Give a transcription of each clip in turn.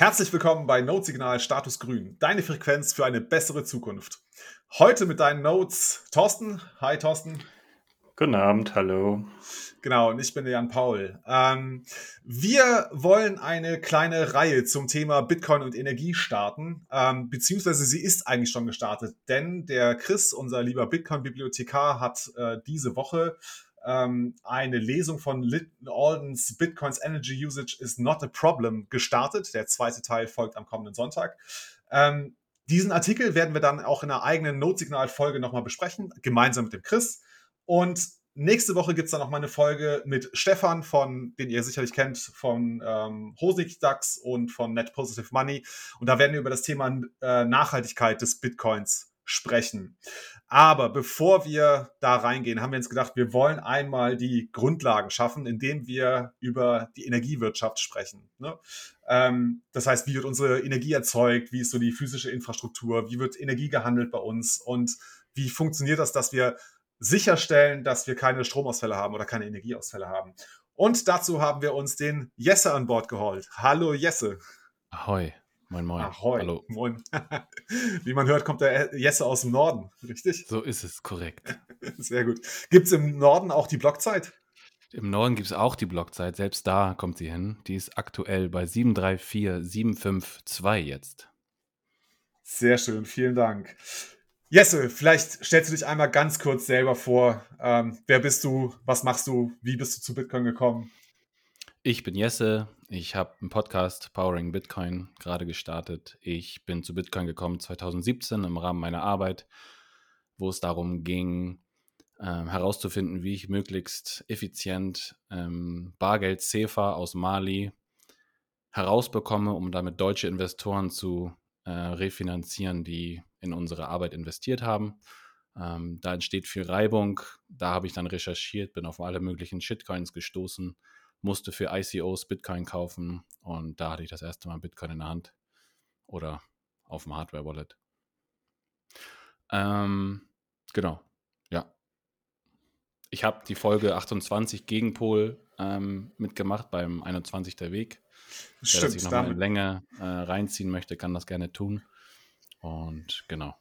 Herzlich willkommen bei Notesignal Status Grün, deine Frequenz für eine bessere Zukunft. Heute mit deinen Notes Thorsten. Hi Thorsten. Guten Abend, hallo. Genau, und ich bin der Jan Paul. Ähm, wir wollen eine kleine Reihe zum Thema Bitcoin und Energie starten, ähm, beziehungsweise sie ist eigentlich schon gestartet, denn der Chris, unser lieber Bitcoin-Bibliothekar, hat äh, diese Woche ähm, eine Lesung von Lytton Aldens Bitcoins Energy Usage is not a problem gestartet. Der zweite Teil folgt am kommenden Sonntag. Ähm, diesen Artikel werden wir dann auch in einer eigenen Notsignal-Folge nochmal besprechen, gemeinsam mit dem Chris. Und nächste Woche gibt es dann noch mal eine Folge mit Stefan, von, den ihr sicherlich kennt, von ähm, Hosig DAX und von Net Positive Money. Und da werden wir über das Thema äh, Nachhaltigkeit des Bitcoins sprechen. Aber bevor wir da reingehen, haben wir uns gedacht, wir wollen einmal die Grundlagen schaffen, indem wir über die Energiewirtschaft sprechen. Ne? Ähm, das heißt, wie wird unsere Energie erzeugt? Wie ist so die physische Infrastruktur? Wie wird Energie gehandelt bei uns? Und wie funktioniert das, dass wir sicherstellen, dass wir keine Stromausfälle haben oder keine Energieausfälle haben? Und dazu haben wir uns den Jesse an Bord geholt. Hallo Jesse. Ahoi. Moin, moin. Ahoi. Hallo. Moin. Wie man hört, kommt der Jesse aus dem Norden, richtig? So ist es, korrekt. Sehr gut. Gibt es im Norden auch die Blockzeit? Im Norden gibt es auch die Blockzeit. Selbst da kommt sie hin. Die ist aktuell bei 734752 jetzt. Sehr schön, vielen Dank. Jesse, vielleicht stellst du dich einmal ganz kurz selber vor. Ähm, wer bist du? Was machst du? Wie bist du zu Bitcoin gekommen? Ich bin Jesse. Ich habe einen Podcast Powering Bitcoin gerade gestartet. Ich bin zu Bitcoin gekommen 2017 im Rahmen meiner Arbeit, wo es darum ging, äh, herauszufinden, wie ich möglichst effizient ähm, Bargeld CEFA aus Mali herausbekomme, um damit deutsche Investoren zu äh, refinanzieren, die in unsere Arbeit investiert haben. Ähm, da entsteht viel Reibung. Da habe ich dann recherchiert, bin auf alle möglichen Shitcoins gestoßen musste für ICOs Bitcoin kaufen und da hatte ich das erste Mal Bitcoin in der Hand oder auf dem Hardware-Wallet. Ähm, genau, ja. Ich habe die Folge 28 Gegenpol ähm, mitgemacht beim 21. Der Weg. Stimmt, Wer sich nochmal in Länge äh, reinziehen möchte, kann das gerne tun. Und genau.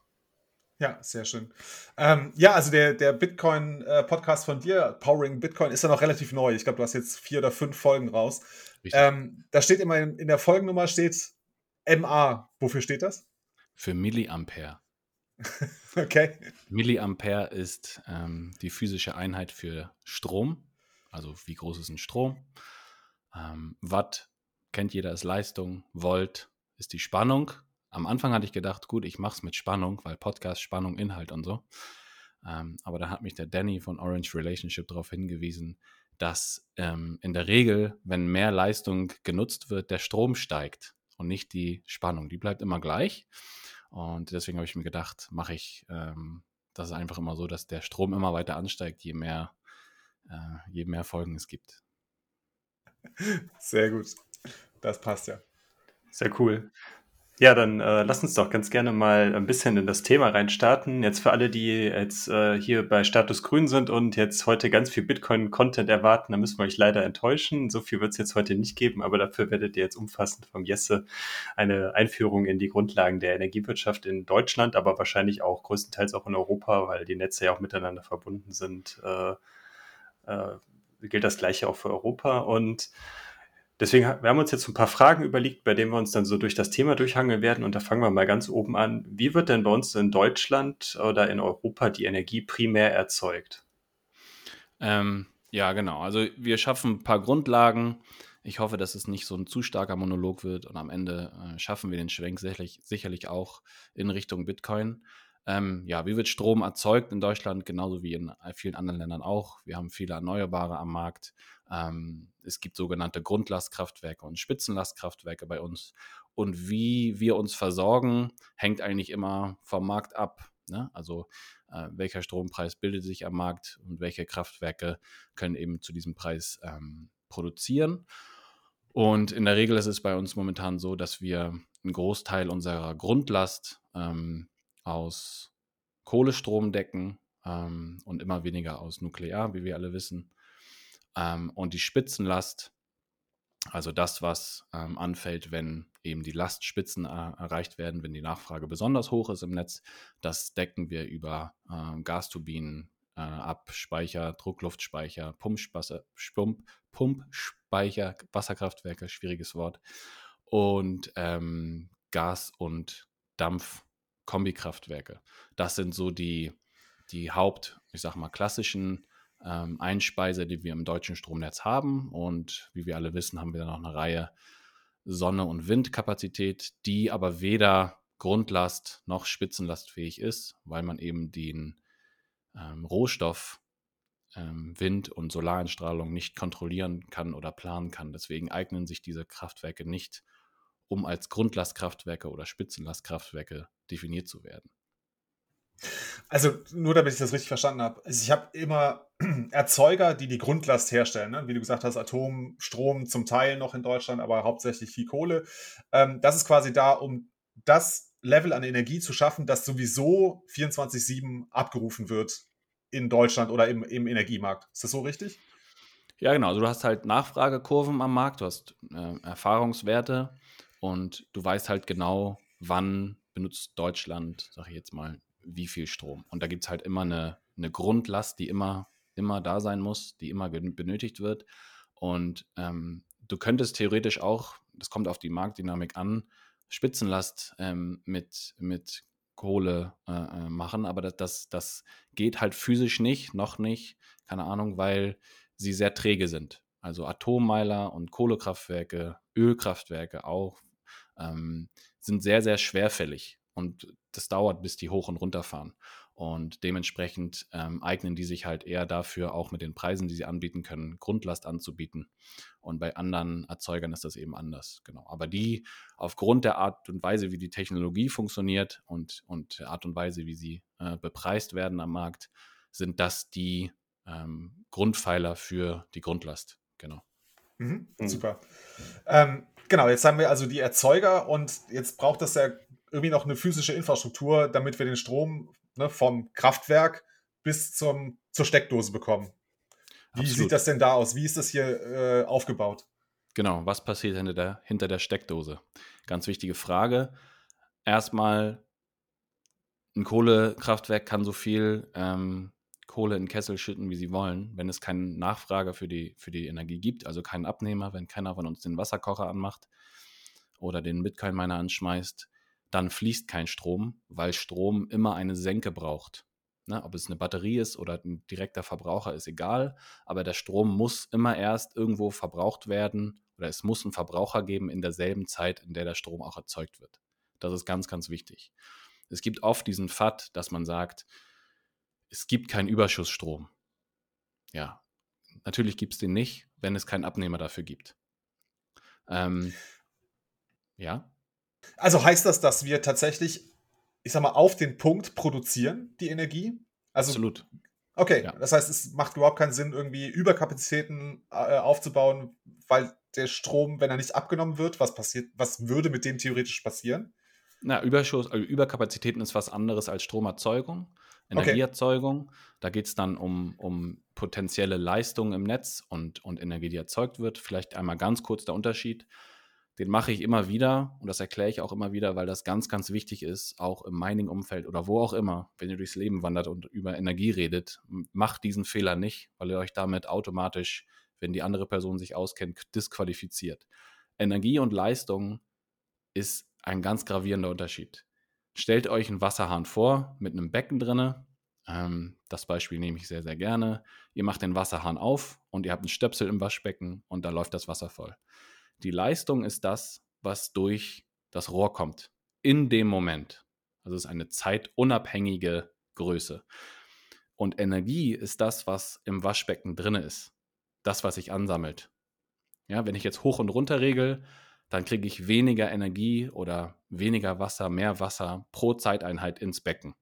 Ja, sehr schön. Ähm, ja, also der, der Bitcoin-Podcast äh, von dir, Powering Bitcoin, ist ja noch relativ neu. Ich glaube, du hast jetzt vier oder fünf Folgen raus. Ähm, da steht immer in, in, der Folgennummer steht MA. Wofür steht das? Für Milliampere. okay. Milliampere ist ähm, die physische Einheit für Strom. Also wie groß ist ein Strom? Ähm, Watt kennt jeder als Leistung. Volt ist die Spannung am Anfang hatte ich gedacht, gut, ich mache es mit Spannung, weil Podcast, Spannung, Inhalt und so. Ähm, aber da hat mich der Danny von Orange Relationship darauf hingewiesen, dass ähm, in der Regel, wenn mehr Leistung genutzt wird, der Strom steigt und nicht die Spannung. Die bleibt immer gleich. Und deswegen habe ich mir gedacht, mache ich ähm, das ist einfach immer so, dass der Strom immer weiter ansteigt, je mehr, äh, je mehr Folgen es gibt. Sehr gut. Das passt ja. Sehr cool. Ja, dann äh, lass uns doch ganz gerne mal ein bisschen in das Thema reinstarten. Jetzt für alle, die jetzt äh, hier bei Status Grün sind und jetzt heute ganz viel Bitcoin-Content erwarten, da müssen wir euch leider enttäuschen. So viel wird es jetzt heute nicht geben, aber dafür werdet ihr jetzt umfassend vom Jesse eine Einführung in die Grundlagen der Energiewirtschaft in Deutschland, aber wahrscheinlich auch größtenteils auch in Europa, weil die Netze ja auch miteinander verbunden sind. Äh, äh, gilt das gleiche auch für Europa und Deswegen wir haben uns jetzt ein paar Fragen überlegt, bei denen wir uns dann so durch das Thema durchhangeln werden. Und da fangen wir mal ganz oben an. Wie wird denn bei uns in Deutschland oder in Europa die Energie primär erzeugt? Ähm, ja, genau. Also wir schaffen ein paar Grundlagen. Ich hoffe, dass es nicht so ein zu starker Monolog wird und am Ende äh, schaffen wir den Schwenk sicherlich, sicherlich auch in Richtung Bitcoin. Ähm, ja, wie wird Strom erzeugt in Deutschland, genauso wie in vielen anderen Ländern auch? Wir haben viele Erneuerbare am Markt. Ähm, es gibt sogenannte Grundlastkraftwerke und Spitzenlastkraftwerke bei uns. Und wie wir uns versorgen, hängt eigentlich immer vom Markt ab. Ne? Also äh, welcher Strompreis bildet sich am Markt und welche Kraftwerke können eben zu diesem Preis ähm, produzieren. Und in der Regel ist es bei uns momentan so, dass wir einen Großteil unserer Grundlast ähm, aus Kohlestrom decken ähm, und immer weniger aus Nuklear, wie wir alle wissen. Ähm, und die Spitzenlast Also das, was ähm, anfällt, wenn eben die Lastspitzen äh, erreicht werden, wenn die Nachfrage besonders hoch ist im Netz, das decken wir über äh, Gasturbinen äh, ab, Speicher, Druckluftspeicher, Pumpspeicher, Pump, Pumpspeicher, Wasserkraftwerke, schwieriges Wort, und ähm, Gas- und Dampf-Kombikraftwerke. Das sind so die, die Haupt, ich sag mal, klassischen ähm, Einspeiser, die wir im deutschen Stromnetz haben. Und wie wir alle wissen, haben wir dann noch eine Reihe Sonne- und Windkapazität, die aber weder Grundlast noch spitzenlastfähig ist, weil man eben den ähm, Rohstoff ähm, Wind- und Solareinstrahlung nicht kontrollieren kann oder planen kann. Deswegen eignen sich diese Kraftwerke nicht, um als Grundlastkraftwerke oder Spitzenlastkraftwerke definiert zu werden. Also nur damit ich das richtig verstanden habe. Also ich habe immer Erzeuger, die die Grundlast herstellen. Ne? Wie du gesagt hast, Atomstrom zum Teil noch in Deutschland, aber hauptsächlich viel Kohle. Ähm, das ist quasi da, um das Level an Energie zu schaffen, das sowieso 24-7 abgerufen wird in Deutschland oder im, im Energiemarkt. Ist das so richtig? Ja, genau. Also du hast halt Nachfragekurven am Markt, du hast äh, Erfahrungswerte und du weißt halt genau, wann benutzt Deutschland, sag ich jetzt mal, wie viel Strom. Und da gibt es halt immer eine, eine Grundlast, die immer, immer da sein muss, die immer benötigt wird. Und ähm, du könntest theoretisch auch, das kommt auf die Marktdynamik an, Spitzenlast ähm, mit, mit Kohle äh, äh, machen, aber das, das, das geht halt physisch nicht, noch nicht, keine Ahnung, weil sie sehr träge sind. Also Atommeiler und Kohlekraftwerke, Ölkraftwerke auch, ähm, sind sehr, sehr schwerfällig. Und das dauert, bis die hoch und runter fahren. Und dementsprechend ähm, eignen die sich halt eher dafür, auch mit den Preisen, die sie anbieten können, Grundlast anzubieten. Und bei anderen Erzeugern ist das eben anders. Genau. Aber die aufgrund der Art und Weise, wie die Technologie funktioniert und, und der Art und Weise, wie sie äh, bepreist werden am Markt, sind das die ähm, Grundpfeiler für die Grundlast. Genau. Mhm, mhm. super. Ähm, genau, jetzt haben wir also die Erzeuger und jetzt braucht das ja irgendwie noch eine physische Infrastruktur, damit wir den Strom ne, vom Kraftwerk bis zum, zur Steckdose bekommen. Wie Absolut. sieht das denn da aus? Wie ist das hier äh, aufgebaut? Genau, was passiert hinter der, hinter der Steckdose? Ganz wichtige Frage. Erstmal, ein Kohlekraftwerk kann so viel ähm, Kohle in Kessel schütten, wie sie wollen, wenn es keinen Nachfrager für die, für die Energie gibt, also keinen Abnehmer, wenn keiner von uns den Wasserkocher anmacht oder den Bitcoin-Miner anschmeißt, dann fließt kein Strom, weil Strom immer eine Senke braucht. Ne, ob es eine Batterie ist oder ein direkter Verbraucher, ist egal. Aber der Strom muss immer erst irgendwo verbraucht werden oder es muss einen Verbraucher geben in derselben Zeit, in der der Strom auch erzeugt wird. Das ist ganz, ganz wichtig. Es gibt oft diesen FAT, dass man sagt, es gibt keinen Überschussstrom. Ja, natürlich gibt es den nicht, wenn es keinen Abnehmer dafür gibt. Ähm, ja. Also heißt das, dass wir tatsächlich, ich sag mal, auf den Punkt produzieren, die Energie? Also, Absolut. Okay, ja. das heißt, es macht überhaupt keinen Sinn, irgendwie Überkapazitäten äh, aufzubauen, weil der Strom, wenn er nicht abgenommen wird, was passiert, was würde mit dem theoretisch passieren? Na, Überschuss, also Überkapazitäten ist was anderes als Stromerzeugung, Energieerzeugung. Okay. Da geht es dann um, um potenzielle Leistungen im Netz und, und Energie, die erzeugt wird. Vielleicht einmal ganz kurz der Unterschied den mache ich immer wieder und das erkläre ich auch immer wieder, weil das ganz, ganz wichtig ist, auch im Mining-Umfeld oder wo auch immer, wenn ihr durchs Leben wandert und über Energie redet, macht diesen Fehler nicht, weil ihr euch damit automatisch, wenn die andere Person sich auskennt, disqualifiziert. Energie und Leistung ist ein ganz gravierender Unterschied. Stellt euch einen Wasserhahn vor mit einem Becken drinne. Ähm, das Beispiel nehme ich sehr, sehr gerne. Ihr macht den Wasserhahn auf und ihr habt einen Stöpsel im Waschbecken und da läuft das Wasser voll. Die Leistung ist das, was durch das Rohr kommt. In dem Moment. Also es ist eine zeitunabhängige Größe. Und Energie ist das, was im Waschbecken drin ist. Das, was sich ansammelt. Ja, wenn ich jetzt hoch und runter regel, dann kriege ich weniger Energie oder weniger Wasser, mehr Wasser pro Zeiteinheit ins Becken.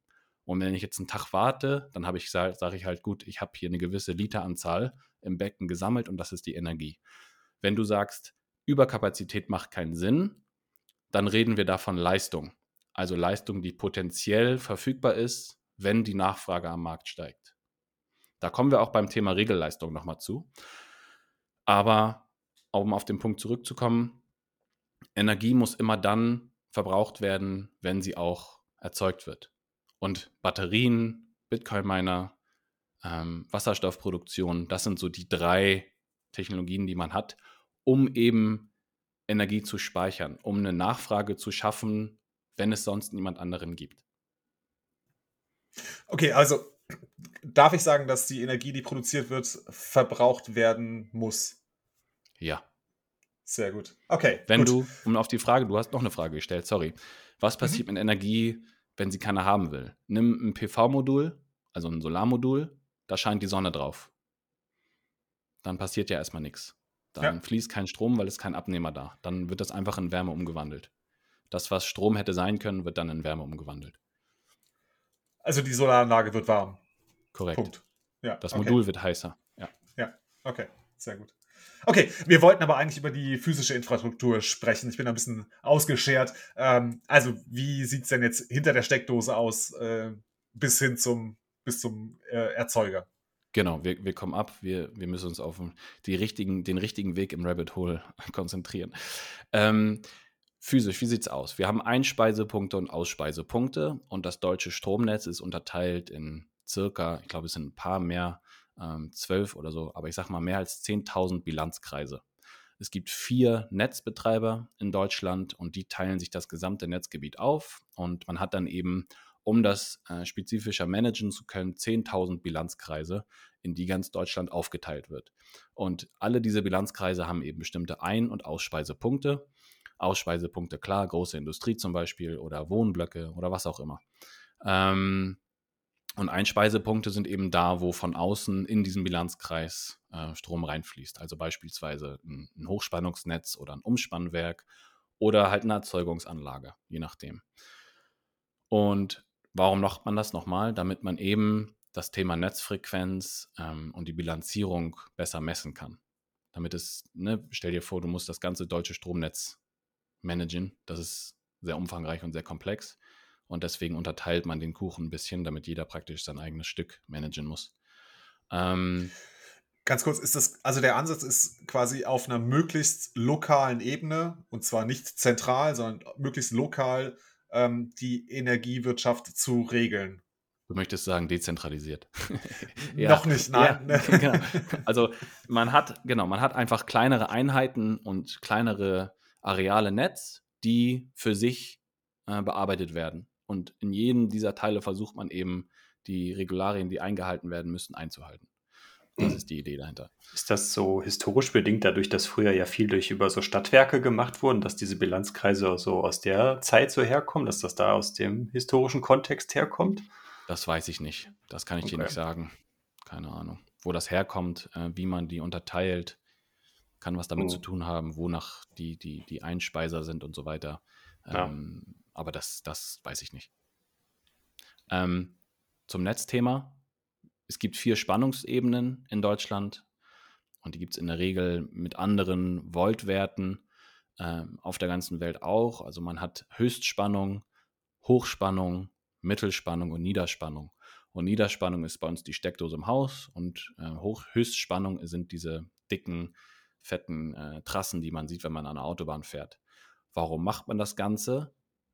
Und wenn ich jetzt einen Tag warte, dann habe ich sage ich halt gut, ich habe hier eine gewisse Literanzahl im Becken gesammelt und das ist die Energie. Wenn du sagst, Überkapazität macht keinen Sinn, dann reden wir davon Leistung. Also Leistung, die potenziell verfügbar ist, wenn die Nachfrage am Markt steigt. Da kommen wir auch beim Thema Regelleistung nochmal zu. Aber um auf den Punkt zurückzukommen, Energie muss immer dann verbraucht werden, wenn sie auch erzeugt wird. Und Batterien, Bitcoin-Miner, ähm, Wasserstoffproduktion, das sind so die drei Technologien, die man hat, um eben Energie zu speichern, um eine Nachfrage zu schaffen, wenn es sonst niemand anderen gibt. Okay, also darf ich sagen, dass die Energie, die produziert wird, verbraucht werden muss? Ja. Sehr gut. Okay. Wenn gut. du, um auf die Frage, du hast noch eine Frage gestellt, sorry. Was mhm. passiert mhm. mit Energie, wenn sie keiner haben will? Nimm ein PV-Modul, also ein Solarmodul, da scheint die Sonne drauf. Dann passiert ja erstmal nichts. Dann ja. fließt kein Strom, weil es kein Abnehmer da. Dann wird das einfach in Wärme umgewandelt. Das, was Strom hätte sein können, wird dann in Wärme umgewandelt. Also die Solaranlage wird warm. Korrekt. Punkt. Ja, das okay. Modul wird heißer. Ja. Ja, okay. Sehr gut. Okay, wir wollten aber eigentlich über die physische Infrastruktur sprechen. Ich bin ein bisschen ausgeschert. Ähm, also, wie sieht es denn jetzt hinter der Steckdose aus, äh, bis hin zum, bis zum äh, Erzeuger? Genau, wir, wir kommen ab, wir, wir müssen uns auf die richtigen, den richtigen Weg im Rabbit Hole konzentrieren. Ähm, physisch, wie sieht es aus? Wir haben Einspeisepunkte und Ausspeisepunkte und das deutsche Stromnetz ist unterteilt in circa, ich glaube, es sind ein paar mehr, ähm, zwölf oder so, aber ich sage mal mehr als 10.000 Bilanzkreise. Es gibt vier Netzbetreiber in Deutschland und die teilen sich das gesamte Netzgebiet auf und man hat dann eben um das äh, spezifischer managen zu können, 10.000 Bilanzkreise, in die ganz Deutschland aufgeteilt wird. Und alle diese Bilanzkreise haben eben bestimmte Ein- und Ausspeisepunkte. Ausspeisepunkte, klar, große Industrie zum Beispiel oder Wohnblöcke oder was auch immer. Ähm, und Einspeisepunkte sind eben da, wo von außen in diesen Bilanzkreis äh, Strom reinfließt. Also beispielsweise ein, ein Hochspannungsnetz oder ein Umspannwerk oder halt eine Erzeugungsanlage, je nachdem. Und Warum macht man das nochmal? Damit man eben das Thema Netzfrequenz ähm, und die Bilanzierung besser messen kann. Damit es, ne, stell dir vor, du musst das ganze deutsche Stromnetz managen. Das ist sehr umfangreich und sehr komplex. Und deswegen unterteilt man den Kuchen ein bisschen, damit jeder praktisch sein eigenes Stück managen muss. Ähm, Ganz kurz, ist das, also der Ansatz ist quasi auf einer möglichst lokalen Ebene und zwar nicht zentral, sondern möglichst lokal ähm, die Energiewirtschaft zu regeln. Du möchtest sagen, dezentralisiert. ja. Noch nicht, nein. Ja, genau. Also man hat, genau, man hat einfach kleinere Einheiten und kleinere Areale Netz, die für sich äh, bearbeitet werden. Und in jedem dieser Teile versucht man eben, die Regularien, die eingehalten werden müssen, einzuhalten. Das ist die Idee dahinter. Ist das so historisch bedingt, dadurch, dass früher ja viel durch über so Stadtwerke gemacht wurden, dass diese Bilanzkreise so aus der Zeit so herkommen, dass das da aus dem historischen Kontext herkommt? Das weiß ich nicht. Das kann ich okay. dir nicht sagen. Keine Ahnung. Wo das herkommt, äh, wie man die unterteilt, kann was damit mhm. zu tun haben, wonach die, die, die Einspeiser sind und so weiter. Ähm, ja. Aber das, das weiß ich nicht. Ähm, zum Netzthema es gibt vier Spannungsebenen in Deutschland und die gibt es in der Regel mit anderen Voltwerten äh, auf der ganzen Welt auch. Also man hat Höchstspannung, Hochspannung, Mittelspannung und Niederspannung. Und Niederspannung ist bei uns die Steckdose im Haus und äh, Hoch Höchstspannung sind diese dicken, fetten äh, Trassen, die man sieht, wenn man an der Autobahn fährt. Warum macht man das Ganze?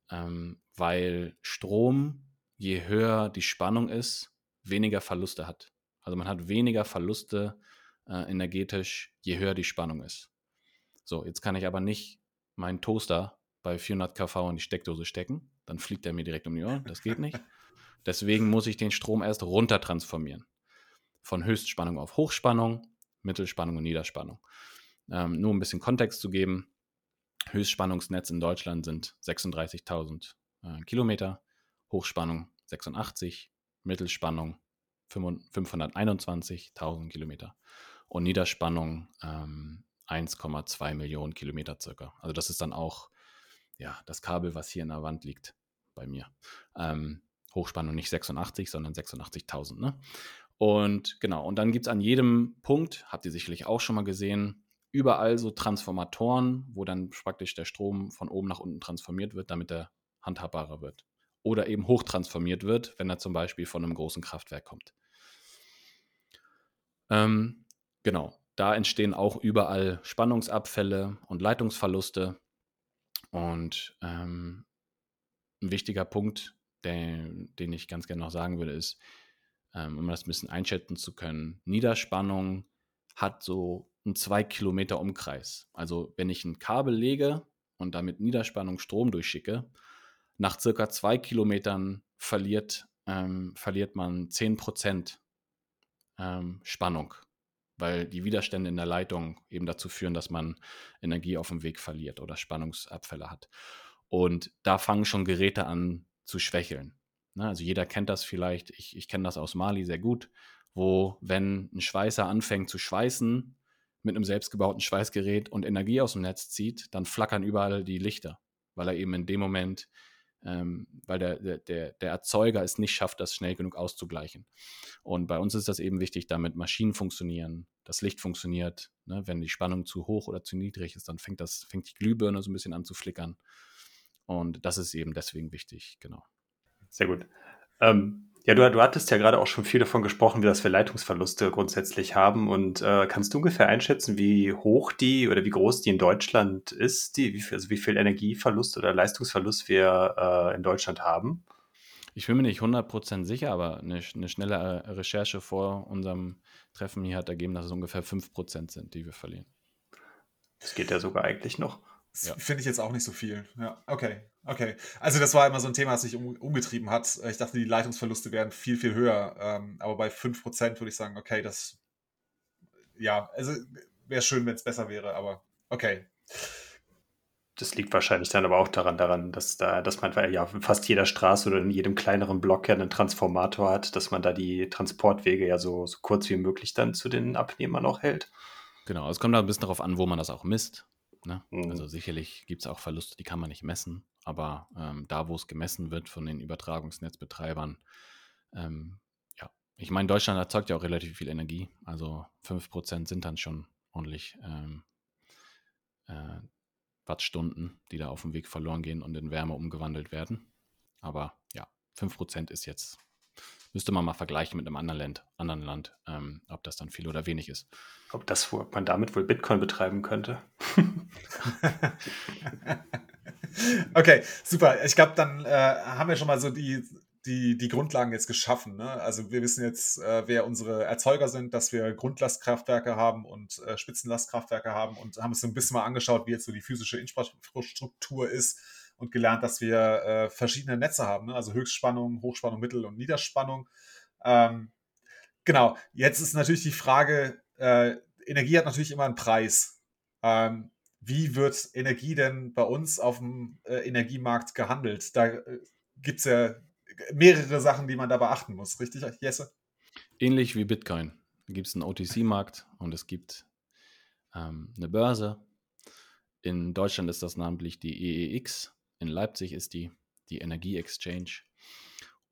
Ähm, weil Strom, je höher die Spannung ist, weniger Verluste hat. Also man hat weniger Verluste äh, energetisch, je höher die Spannung ist. So, jetzt kann ich aber nicht meinen Toaster bei 400 kV in die Steckdose stecken. Dann fliegt er mir direkt um die Ohren. Das geht nicht. Deswegen muss ich den Strom erst runter transformieren. Von Höchstspannung auf Hochspannung, Mittelspannung und Niederspannung. Ähm, nur ein bisschen Kontext zu geben. Höchstspannungsnetz in Deutschland sind 36.000 äh, Kilometer, Hochspannung 86, Mittelspannung 521.000 Kilometer und Niederspannung ähm, 1,2 Millionen Kilometer circa. Also das ist dann auch ja, das Kabel, was hier in der Wand liegt bei mir. Ähm, Hochspannung nicht 86, sondern 86.000. Ne? Und genau, und dann gibt es an jedem Punkt, habt ihr sicherlich auch schon mal gesehen, überall so Transformatoren, wo dann praktisch der Strom von oben nach unten transformiert wird, damit er handhabbarer wird oder eben hochtransformiert wird, wenn er zum Beispiel von einem großen Kraftwerk kommt. Ähm, genau. da entstehen auch überall Spannungsabfälle und Leitungsverluste. Und ähm, ein wichtiger Punkt, der, den ich ganz gerne noch sagen würde, ist, ähm, um das ein bisschen einschätzen zu können, Niederspannung hat so einen 2 Kilometer Umkreis. Also wenn ich ein Kabel lege und damit Niederspannung Strom durchschicke, nach circa zwei Kilometern verliert, ähm, verliert man 10 Prozent ähm, Spannung, weil die Widerstände in der Leitung eben dazu führen, dass man Energie auf dem Weg verliert oder Spannungsabfälle hat. Und da fangen schon Geräte an zu schwächeln. Ne? Also jeder kennt das vielleicht, ich, ich kenne das aus Mali sehr gut, wo wenn ein Schweißer anfängt zu schweißen mit einem selbstgebauten Schweißgerät und Energie aus dem Netz zieht, dann flackern überall die Lichter, weil er eben in dem Moment ähm, weil der, der, der Erzeuger es nicht schafft, das schnell genug auszugleichen. Und bei uns ist das eben wichtig, damit Maschinen funktionieren, das Licht funktioniert. Ne? Wenn die Spannung zu hoch oder zu niedrig ist, dann fängt, das, fängt die Glühbirne so ein bisschen an zu flickern. Und das ist eben deswegen wichtig, genau. Sehr gut. Ähm, ja, du, du hattest ja gerade auch schon viel davon gesprochen, wie das wir Leitungsverluste grundsätzlich haben. Und äh, kannst du ungefähr einschätzen, wie hoch die oder wie groß die in Deutschland ist, die, wie, also wie viel Energieverlust oder Leistungsverlust wir äh, in Deutschland haben? Ich bin mir nicht 100% sicher, aber eine, eine schnelle äh, Recherche vor unserem Treffen hier hat ergeben, dass es ungefähr 5% sind, die wir verlieren. Das geht ja sogar eigentlich noch. Ja. finde ich jetzt auch nicht so viel. Ja, okay. Okay. Also, das war immer so ein Thema, das sich um, umgetrieben hat. Ich dachte, die Leitungsverluste wären viel, viel höher. Ähm, aber bei 5% würde ich sagen, okay, das. Ja, also wäre schön, wenn es besser wäre, aber okay. Das liegt wahrscheinlich dann aber auch daran, daran, dass da, dass man ja fast jeder Straße oder in jedem kleineren Block ja einen Transformator hat, dass man da die Transportwege ja so, so kurz wie möglich dann zu den Abnehmern auch hält. Genau, es kommt da ein bisschen darauf an, wo man das auch misst. Ne? Mhm. Also sicherlich gibt es auch Verluste, die kann man nicht messen, aber ähm, da, wo es gemessen wird von den Übertragungsnetzbetreibern, ähm, ja, ich meine, Deutschland erzeugt ja auch relativ viel Energie, also 5% sind dann schon ordentlich ähm, äh, Wattstunden, die da auf dem Weg verloren gehen und in Wärme umgewandelt werden. Aber ja, 5% ist jetzt Müsste man mal vergleichen mit einem anderen Land, anderen Land ähm, ob das dann viel oder wenig ist. Ob, das, ob man damit wohl Bitcoin betreiben könnte. okay, super. Ich glaube, dann äh, haben wir schon mal so die, die, die Grundlagen jetzt geschaffen. Ne? Also wir wissen jetzt, äh, wer unsere Erzeuger sind, dass wir Grundlastkraftwerke haben und äh, Spitzenlastkraftwerke haben und haben uns so ein bisschen mal angeschaut, wie jetzt so die physische Infrastruktur ist und gelernt, dass wir äh, verschiedene Netze haben, ne? also Höchstspannung, Hochspannung, Mittel- und Niederspannung. Ähm, genau, jetzt ist natürlich die Frage, äh, Energie hat natürlich immer einen Preis. Ähm, wie wird Energie denn bei uns auf dem äh, Energiemarkt gehandelt? Da äh, gibt es ja mehrere Sachen, die man da beachten muss, richtig, Jesse? Ähnlich wie Bitcoin. Da gibt es einen OTC-Markt und es gibt ähm, eine Börse. In Deutschland ist das namentlich die EEX, in Leipzig ist die, die Energie Exchange.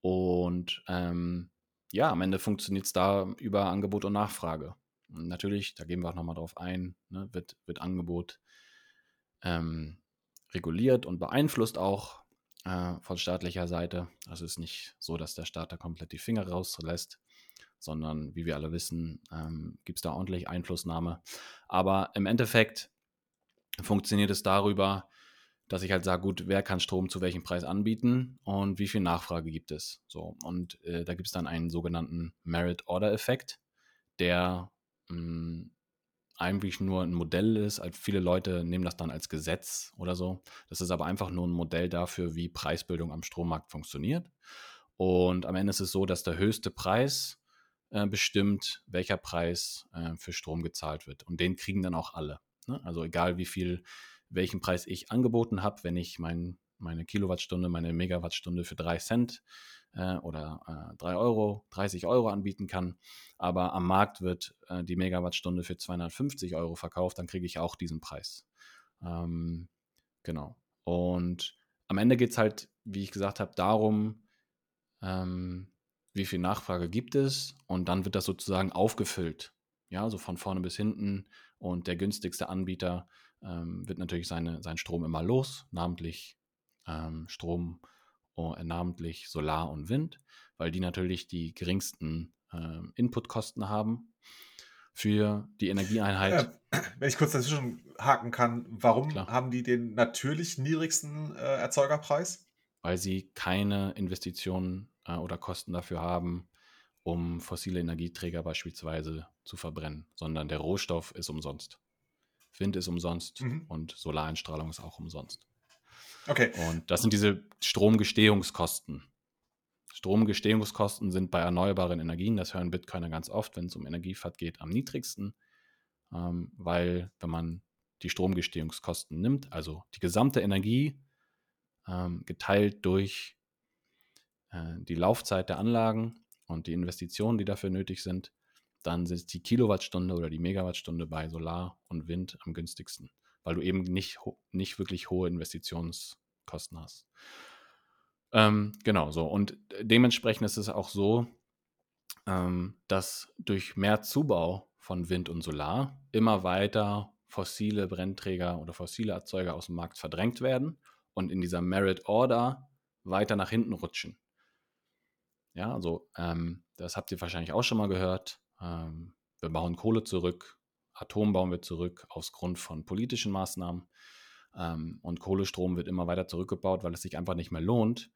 Und ähm, ja, am Ende funktioniert es da über Angebot und Nachfrage. Und natürlich, da gehen wir auch nochmal drauf ein, ne, wird, wird Angebot ähm, reguliert und beeinflusst auch äh, von staatlicher Seite. Also es ist nicht so, dass der Staat da komplett die Finger rauslässt, sondern wie wir alle wissen, ähm, gibt es da ordentlich Einflussnahme. Aber im Endeffekt funktioniert es darüber, dass ich halt sage, gut, wer kann Strom zu welchem Preis anbieten und wie viel Nachfrage gibt es. So, und äh, da gibt es dann einen sogenannten Merit-Order-Effekt, der mh, hm, eigentlich nur ein Modell ist. Also viele Leute nehmen das dann als Gesetz oder so. Das ist aber einfach nur ein Modell dafür, wie Preisbildung am Strommarkt funktioniert. Und am Ende ist es so, dass der höchste Preis äh, bestimmt, welcher Preis äh, für Strom gezahlt wird. Und den kriegen dann auch alle. Ne? Also egal wie viel welchen Preis ich angeboten habe, wenn ich mein, meine Kilowattstunde, meine Megawattstunde für 3 Cent äh, oder äh, 3 Euro, 30 Euro anbieten kann, aber am Markt wird äh, die Megawattstunde für 250 Euro verkauft, dann kriege ich auch diesen Preis. Ähm, genau. Und am Ende geht es halt, wie ich gesagt habe, darum, ähm, wie viel Nachfrage gibt es und dann wird das sozusagen aufgefüllt. Ja, so von vorne bis hinten und der günstigste Anbieter ähm, wird natürlich seine, seinen Strom immer los, namentlich ähm, Strom, äh, namentlich Solar und Wind, weil die natürlich die geringsten äh, Inputkosten haben. für die Energieeinheit. Äh, wenn ich kurz dazwischen haken kann, warum Klar. haben die den natürlich niedrigsten äh, Erzeugerpreis? Weil sie keine Investitionen äh, oder Kosten dafür haben, um fossile Energieträger beispielsweise zu verbrennen, sondern der Rohstoff ist umsonst. Wind ist umsonst mhm. und Solareinstrahlung ist auch umsonst. Okay. Und das sind diese Stromgestehungskosten. Stromgestehungskosten sind bei erneuerbaren Energien, das hören Bitcoiner ganz oft, wenn es um Energiefahrt geht, am niedrigsten, ähm, weil wenn man die Stromgestehungskosten nimmt, also die gesamte Energie ähm, geteilt durch äh, die Laufzeit der Anlagen und die Investitionen, die dafür nötig sind, dann ist die Kilowattstunde oder die Megawattstunde bei Solar und Wind am günstigsten, weil du eben nicht, nicht wirklich hohe Investitionskosten hast. Ähm, genau so. Und dementsprechend ist es auch so, ähm, dass durch mehr Zubau von Wind und Solar immer weiter fossile Brennträger oder fossile Erzeuger aus dem Markt verdrängt werden und in dieser Merit Order weiter nach hinten rutschen. Ja, also ähm, das habt ihr wahrscheinlich auch schon mal gehört. Ähm, wir bauen Kohle zurück, Atom bauen wir zurück aus Grund von politischen Maßnahmen. Ähm, und Kohlestrom wird immer weiter zurückgebaut, weil es sich einfach nicht mehr lohnt,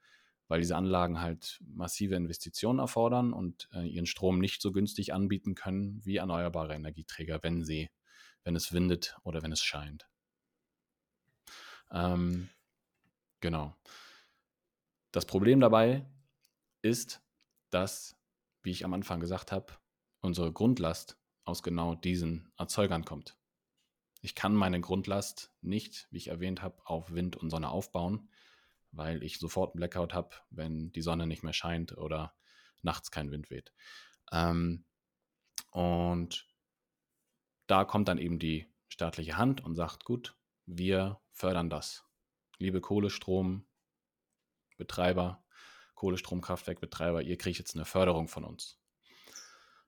weil diese Anlagen halt massive Investitionen erfordern und äh, ihren Strom nicht so günstig anbieten können wie erneuerbare Energieträger, wenn sie, wenn es windet oder wenn es scheint. Ähm, genau. Das Problem dabei ist, dass, wie ich am Anfang gesagt habe, unsere Grundlast aus genau diesen Erzeugern kommt. Ich kann meine Grundlast nicht, wie ich erwähnt habe, auf Wind und Sonne aufbauen, weil ich sofort einen Blackout habe, wenn die Sonne nicht mehr scheint oder nachts kein Wind weht. Ähm, und da kommt dann eben die staatliche Hand und sagt, gut, wir fördern das. Liebe Kohlestrombetreiber, Kohlestromkraftwerkbetreiber, ihr kriegt jetzt eine Förderung von uns.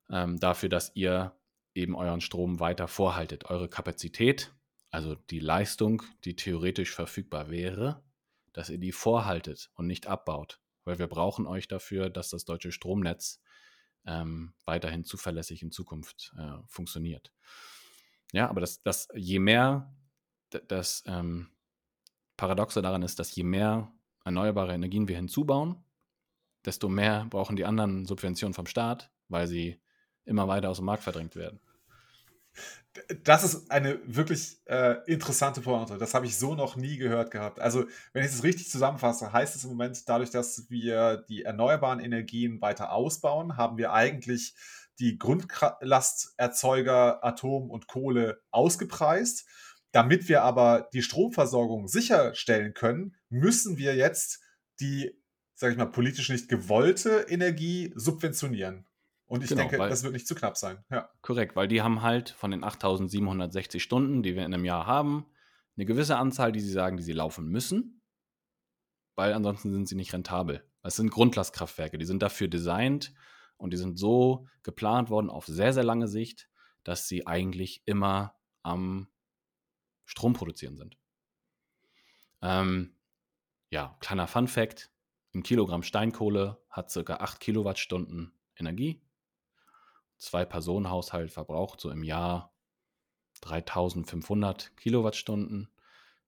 Ähm, dafür, dass ihr eben euren Strom weiter vorhaltet. Eure Kapazität, also die Leistung, die theoretisch verfügbar wäre, dass ihr die vorhaltet und nicht abbaut, weil wir brauchen euch dafür, dass das deutsche Stromnetz ähm, weiterhin zuverlässig in Zukunft äh, funktioniert. Ja, aber das, das je mehr das ähm, Paradoxe daran ist, dass je mehr erneuerbare Energien wir hinzubauen, desto mehr brauchen die anderen Subventionen vom Staat, weil sie immer weiter aus dem Markt verdrängt werden. Das ist eine wirklich äh, interessante Pointe. Das habe ich so noch nie gehört gehabt. Also, wenn ich es richtig zusammenfasse, heißt es im Moment, dadurch, dass wir die erneuerbaren Energien weiter ausbauen, haben wir eigentlich die Grundlasterzeuger Atom und Kohle ausgepreist. Damit wir aber die Stromversorgung sicherstellen können, müssen wir jetzt die, sage ich mal, politisch nicht gewollte Energie subventionieren. Und ich genau, denke, weil, das wird nicht zu knapp sein. Ja. Korrekt, weil die haben halt von den 8760 Stunden, die wir in einem Jahr haben, eine gewisse Anzahl, die sie sagen, die sie laufen müssen, weil ansonsten sind sie nicht rentabel. Es sind Grundlastkraftwerke, die sind dafür designt und die sind so geplant worden auf sehr, sehr lange Sicht, dass sie eigentlich immer am Strom produzieren sind. Ähm, ja, kleiner Fun Fact: Ein Kilogramm Steinkohle hat circa 8 Kilowattstunden Energie Zwei-Personen-Haushalt verbraucht so im Jahr 3500 Kilowattstunden.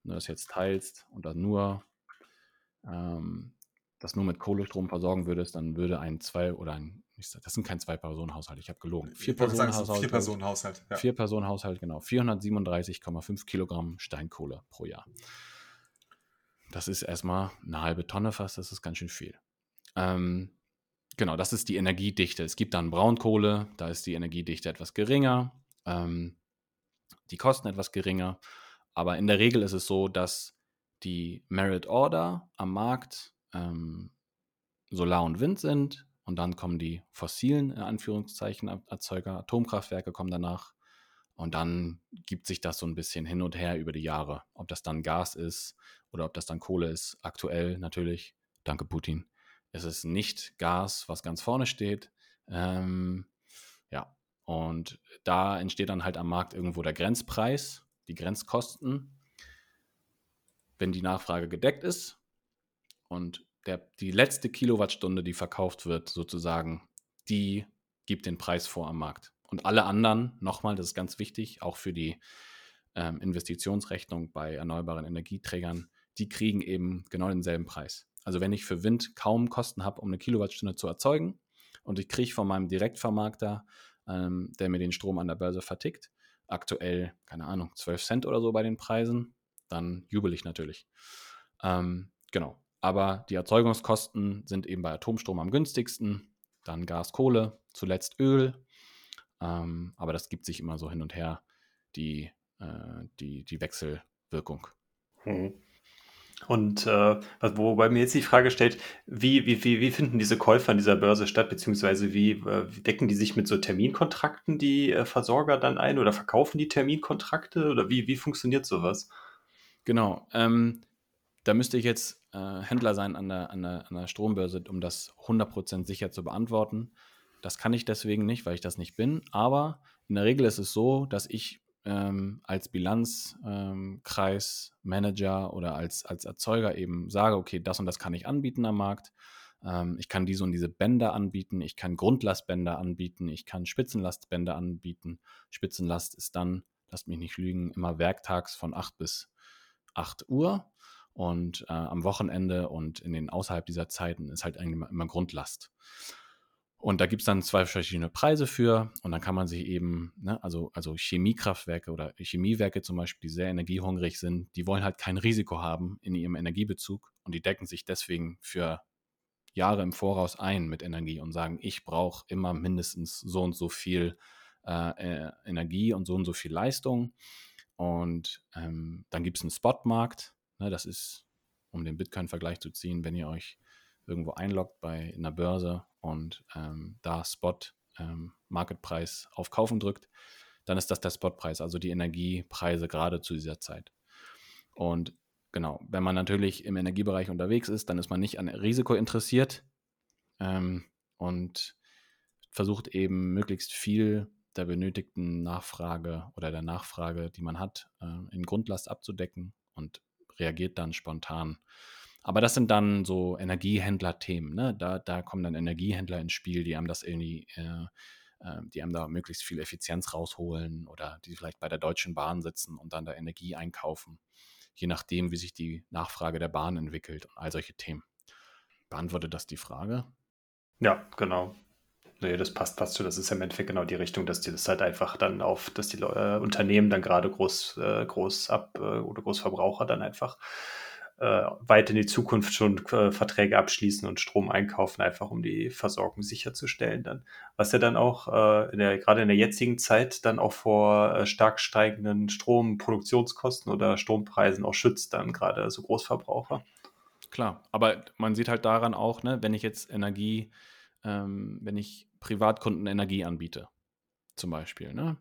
Wenn du das jetzt teilst und dann nur ähm, das nur mit Kohlestrom versorgen würdest, dann würde ein zwei oder ein, das sind kein Zwei-Personen-Haushalt, ich habe gelogen. Vier-Personen-Haushalt. Vier-Personen-Haushalt, ja. Vier-Personen-Haushalt, genau. 437,5 Kilogramm Steinkohle pro Jahr. Das ist erstmal eine halbe Tonne fast, das ist ganz schön viel. Ähm, Genau, das ist die Energiedichte. Es gibt dann Braunkohle, da ist die Energiedichte etwas geringer, ähm, die Kosten etwas geringer. Aber in der Regel ist es so, dass die Merit Order am Markt ähm, Solar und Wind sind und dann kommen die fossilen, in Anführungszeichen, Erzeuger, Atomkraftwerke kommen danach. Und dann gibt sich das so ein bisschen hin und her über die Jahre. Ob das dann Gas ist oder ob das dann Kohle ist. Aktuell natürlich, danke Putin, es ist nicht Gas, was ganz vorne steht. Ähm, ja, und da entsteht dann halt am Markt irgendwo der Grenzpreis, die Grenzkosten. Wenn die Nachfrage gedeckt ist und der, die letzte Kilowattstunde, die verkauft wird, sozusagen, die gibt den Preis vor am Markt. Und alle anderen, nochmal, das ist ganz wichtig, auch für die ähm, Investitionsrechnung bei erneuerbaren Energieträgern, die kriegen eben genau denselben Preis. Also wenn ich für Wind kaum Kosten habe, um eine Kilowattstunde zu erzeugen und ich kriege von meinem Direktvermarkter, ähm, der mir den Strom an der Börse vertickt, aktuell, keine Ahnung, 12 Cent oder so bei den Preisen, dann jubel ich natürlich. Ähm, genau. Aber die Erzeugungskosten sind eben bei Atomstrom am günstigsten, dann Gas, Kohle, zuletzt Öl. Ähm, aber das gibt sich immer so hin und her, die, äh, die, die Wechselwirkung. Hm. Und äh, wobei mir jetzt die Frage stellt, wie, wie, wie, finden diese Käufer an dieser Börse statt, beziehungsweise wie, äh, wie decken die sich mit so Terminkontrakten die äh, Versorger dann ein oder verkaufen die Terminkontrakte oder wie, wie funktioniert sowas? Genau. Ähm, da müsste ich jetzt äh, Händler sein an der, an, der, an der Strombörse, um das 100% sicher zu beantworten. Das kann ich deswegen nicht, weil ich das nicht bin. Aber in der Regel ist es so, dass ich ähm, als Bilanzkreismanager ähm, oder als, als Erzeuger eben sage, okay, das und das kann ich anbieten am Markt. Ähm, ich kann diese und diese Bänder anbieten, ich kann Grundlastbänder anbieten, ich kann Spitzenlastbänder anbieten. Spitzenlast ist dann, lasst mich nicht lügen, immer werktags von 8 bis 8 Uhr. Und äh, am Wochenende und in den außerhalb dieser Zeiten ist halt eigentlich immer Grundlast. Und da gibt es dann zwei verschiedene Preise für und dann kann man sich eben, ne, also, also Chemiekraftwerke oder Chemiewerke zum Beispiel, die sehr energiehungrig sind, die wollen halt kein Risiko haben in ihrem Energiebezug und die decken sich deswegen für Jahre im Voraus ein mit Energie und sagen, ich brauche immer mindestens so und so viel äh, äh Energie und so und so viel Leistung. Und ähm, dann gibt es einen Spotmarkt, ne, das ist, um den Bitcoin-Vergleich zu ziehen, wenn ihr euch irgendwo einloggt bei einer Börse und ähm, da Spot ähm, Marketpreis auf Kaufen drückt, dann ist das der Spotpreis, also die Energiepreise gerade zu dieser Zeit. Und genau, wenn man natürlich im Energiebereich unterwegs ist, dann ist man nicht an Risiko interessiert ähm, und versucht eben möglichst viel der benötigten Nachfrage oder der Nachfrage, die man hat, äh, in Grundlast abzudecken und reagiert dann spontan aber das sind dann so Energiehändler-Themen. Ne? Da, da kommen dann Energiehändler ins Spiel, die einem das irgendwie, äh, äh, die einem da möglichst viel Effizienz rausholen oder die vielleicht bei der Deutschen Bahn sitzen und dann da Energie einkaufen. Je nachdem, wie sich die Nachfrage der Bahn entwickelt und all solche Themen. Beantwortet das die Frage? Ja, genau. Nee, das passt, passt schon. Das ist im Endeffekt genau die Richtung, dass die das halt einfach dann auf, dass die äh, Unternehmen dann gerade groß, äh, groß ab äh, oder Großverbraucher dann einfach äh, weit in die Zukunft schon äh, Verträge abschließen und Strom einkaufen, einfach um die Versorgung sicherzustellen dann. Was ja dann auch äh, in der, gerade in der jetzigen Zeit dann auch vor äh, stark steigenden Stromproduktionskosten oder Strompreisen auch schützt, dann gerade so Großverbraucher. Klar, aber man sieht halt daran auch, ne, wenn ich jetzt Energie, ähm, wenn ich Privatkunden Energie anbiete, zum Beispiel, ne?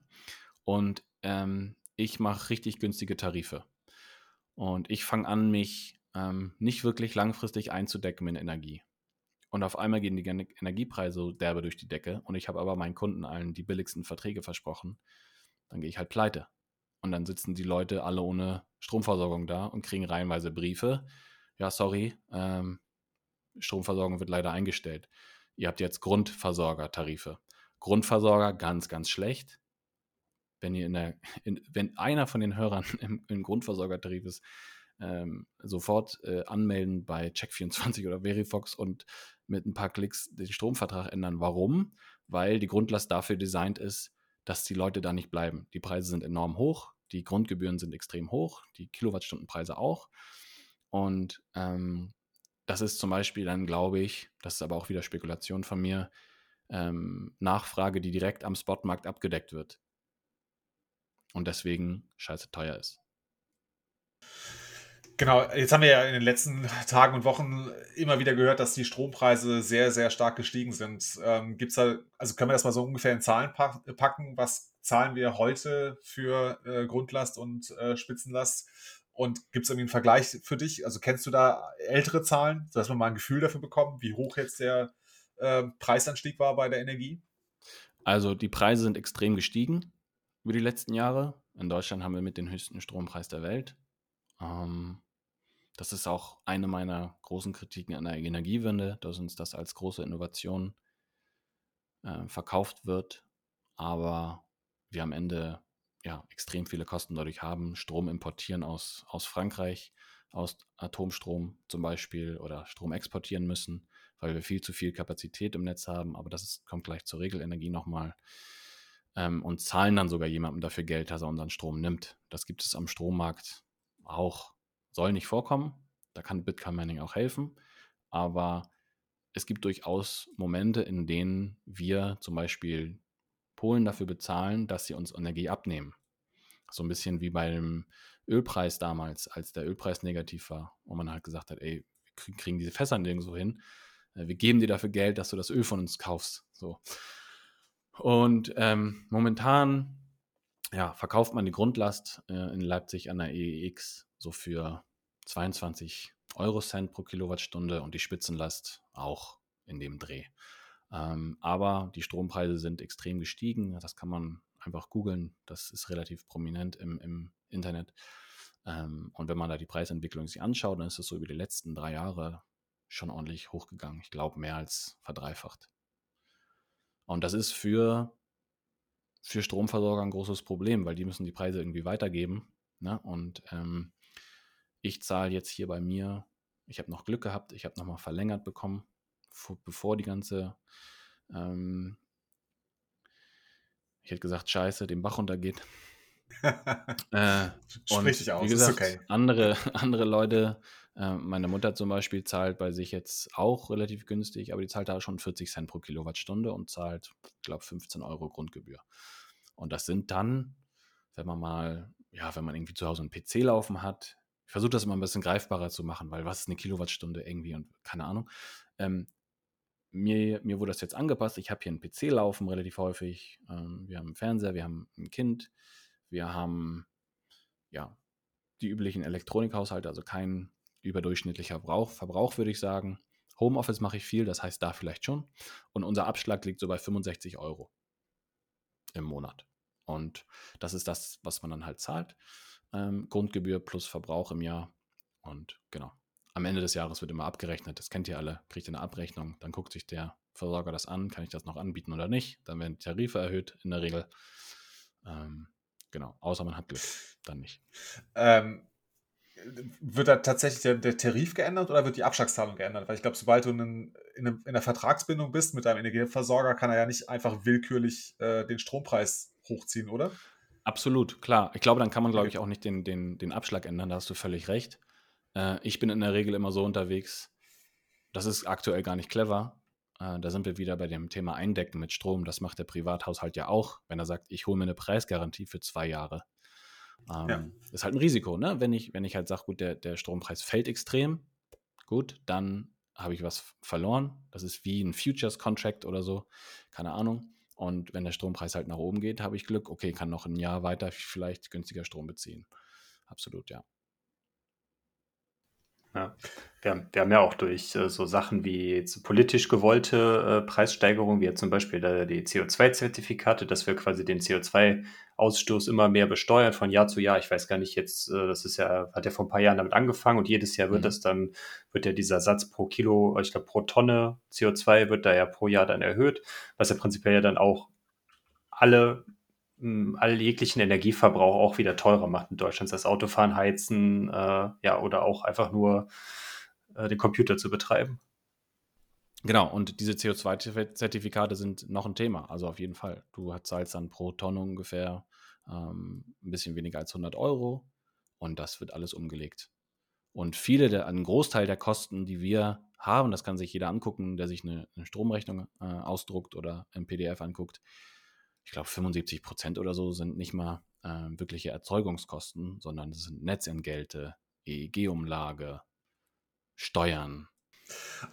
Und ähm, ich mache richtig günstige Tarife und ich fange an, mich ähm, nicht wirklich langfristig einzudecken mit Energie. Und auf einmal gehen die Energiepreise derbe durch die Decke und ich habe aber meinen Kunden allen die billigsten Verträge versprochen. Dann gehe ich halt pleite. Und dann sitzen die Leute alle ohne Stromversorgung da und kriegen reihenweise Briefe. Ja, sorry, ähm, Stromversorgung wird leider eingestellt. Ihr habt jetzt Grundversorgertarife. Grundversorger ganz, ganz schlecht wenn ihr in der, in, wenn einer von den Hörern im, im Grundversorgertarif ist, ähm, sofort äh, anmelden bei Check24 oder Verifox und mit ein paar Klicks den Stromvertrag ändern. Warum? Weil die Grundlast dafür designt ist, dass die Leute da nicht bleiben. Die Preise sind enorm hoch, die Grundgebühren sind extrem hoch, die Kilowattstundenpreise auch. Und ähm, das ist zum Beispiel dann, glaube ich, das ist aber auch wieder Spekulation von mir, ähm, Nachfrage, die direkt am Spotmarkt abgedeckt wird und deswegen scheiße teuer ist. Genau, jetzt haben wir ja in den letzten Tagen und Wochen immer wieder gehört, dass die Strompreise sehr, sehr stark gestiegen sind. Ähm, gibt's da, also können wir das mal so ungefähr in Zahlen packen? Was zahlen wir heute für äh, Grundlast und äh, Spitzenlast? Und gibt es irgendwie einen Vergleich für dich? Also kennst du da ältere Zahlen, sodass wir mal ein Gefühl dafür bekommen, wie hoch jetzt der äh, Preisanstieg war bei der Energie? Also die Preise sind extrem gestiegen über die letzten Jahre. In Deutschland haben wir mit den höchsten Strompreis der Welt. Ähm, das ist auch eine meiner großen Kritiken an der Energiewende, dass uns das als große Innovation äh, verkauft wird. aber wir am Ende ja extrem viele Kosten dadurch haben. Strom importieren aus, aus Frankreich, aus Atomstrom zum Beispiel oder Strom exportieren müssen, weil wir viel zu viel Kapazität im Netz haben. Aber das ist, kommt gleich zur Regelenergie nochmal. Ähm, und zahlen dann sogar jemandem dafür Geld, dass er unseren Strom nimmt. Das gibt es am Strommarkt auch. Soll nicht vorkommen. Da kann Bitcoin Mining auch helfen. Aber es gibt durchaus Momente, in denen wir zum Beispiel Polen dafür bezahlen, dass sie uns Energie abnehmen. So ein bisschen wie beim Ölpreis damals, als der Ölpreis negativ war und man halt gesagt hat, ey, wir kriegen diese Fässer nirgendwo hin. Äh, wir geben dir dafür Geld, dass du das Öl von uns kaufst. So. Und ähm, momentan ja, verkauft man die Grundlast äh, in Leipzig an der EEX so für 22 Eurocent pro Kilowattstunde und die Spitzenlast auch in dem Dreh. Ähm, aber die Strompreise sind extrem gestiegen. Das kann man einfach googeln. Das ist relativ prominent im, im Internet. Ähm, und wenn man da die Preisentwicklung sich anschaut, dann ist es so über die letzten drei Jahre schon ordentlich hochgegangen. Ich glaube, mehr als verdreifacht. Und das ist für, für Stromversorger ein großes Problem, weil die müssen die Preise irgendwie weitergeben. Ne? Und ähm, ich zahle jetzt hier bei mir, ich habe noch Glück gehabt, ich habe nochmal verlängert bekommen, bevor die ganze, ähm, ich hätte gesagt, Scheiße, den Bach runtergeht. äh, Sprich dich aus, wie gesagt, okay. andere, andere Leute, äh, meine Mutter zum Beispiel zahlt bei sich jetzt auch relativ günstig, aber die zahlt da schon 40 Cent pro Kilowattstunde und zahlt, ich glaube, 15 Euro Grundgebühr. Und das sind dann, wenn man mal, ja, wenn man irgendwie zu Hause einen PC laufen hat, ich versuche das immer ein bisschen greifbarer zu machen, weil was ist eine Kilowattstunde irgendwie und keine Ahnung. Ähm, mir, mir wurde das jetzt angepasst. Ich habe hier einen PC laufen relativ häufig. Ähm, wir haben einen Fernseher, wir haben ein Kind, wir haben ja die üblichen Elektronikhaushalte, also kein überdurchschnittlicher Verbrauch, Verbrauch würde ich sagen. Homeoffice mache ich viel, das heißt da vielleicht schon. Und unser Abschlag liegt so bei 65 Euro im Monat. Und das ist das, was man dann halt zahlt ähm, Grundgebühr plus Verbrauch im Jahr. Und genau, am Ende des Jahres wird immer abgerechnet. Das kennt ihr alle, kriegt ihr eine Abrechnung. Dann guckt sich der Versorger das an, kann ich das noch anbieten oder nicht. Dann werden Tarife erhöht in der Regel. Ähm, genau, außer man hat Glück, dann nicht. Ähm, wird da tatsächlich der, der, Tarif geändert oder wird die Abschlagszahlung geändert? Weil ich glaube, sobald du in, in, in einer Vertragsbindung bist mit deinem Energieversorger, kann er ja nicht einfach willkürlich äh, den Strompreis hochziehen, oder? Absolut, klar. Ich glaube, dann kann man, glaube ich, auch nicht den, den, den Abschlag ändern, da hast du völlig recht. Äh, ich bin in der Regel immer so unterwegs, das ist aktuell gar nicht clever. Äh, da sind wir wieder bei dem Thema Eindecken mit Strom. Das macht der Privathaushalt ja auch, wenn er sagt, ich hole mir eine Preisgarantie für zwei Jahre. Ähm, ja. Ist halt ein Risiko, ne? Wenn ich, wenn ich halt sage, gut, der, der Strompreis fällt extrem, gut, dann habe ich was verloren. Das ist wie ein Futures Contract oder so, keine Ahnung. Und wenn der Strompreis halt nach oben geht, habe ich Glück, okay, kann noch ein Jahr weiter vielleicht günstiger Strom beziehen. Absolut, ja. Ja. Wir, haben, wir haben ja auch durch äh, so Sachen wie politisch gewollte äh, Preissteigerungen, wie jetzt zum Beispiel der, die CO2-Zertifikate, dass wir quasi den CO2-Ausstoß immer mehr besteuern von Jahr zu Jahr. Ich weiß gar nicht jetzt, äh, das ist ja, hat ja vor ein paar Jahren damit angefangen und jedes Jahr wird mhm. das dann, wird ja dieser Satz pro Kilo, ich glaube pro Tonne CO2 wird da ja pro Jahr dann erhöht, was ja prinzipiell ja dann auch alle all jeglichen Energieverbrauch auch wieder teurer macht in Deutschland. Das Autofahren, Heizen, äh, ja, oder auch einfach nur äh, den Computer zu betreiben. Genau, und diese CO2-Zertifikate sind noch ein Thema, also auf jeden Fall. Du zahlst dann pro Tonne ungefähr ähm, ein bisschen weniger als 100 Euro und das wird alles umgelegt. Und viele, der, ein Großteil der Kosten, die wir haben, das kann sich jeder angucken, der sich eine, eine Stromrechnung äh, ausdruckt oder ein PDF anguckt, ich glaube, 75 Prozent oder so sind nicht mal äh, wirkliche Erzeugungskosten, sondern es sind Netzentgelte, EEG-Umlage, Steuern.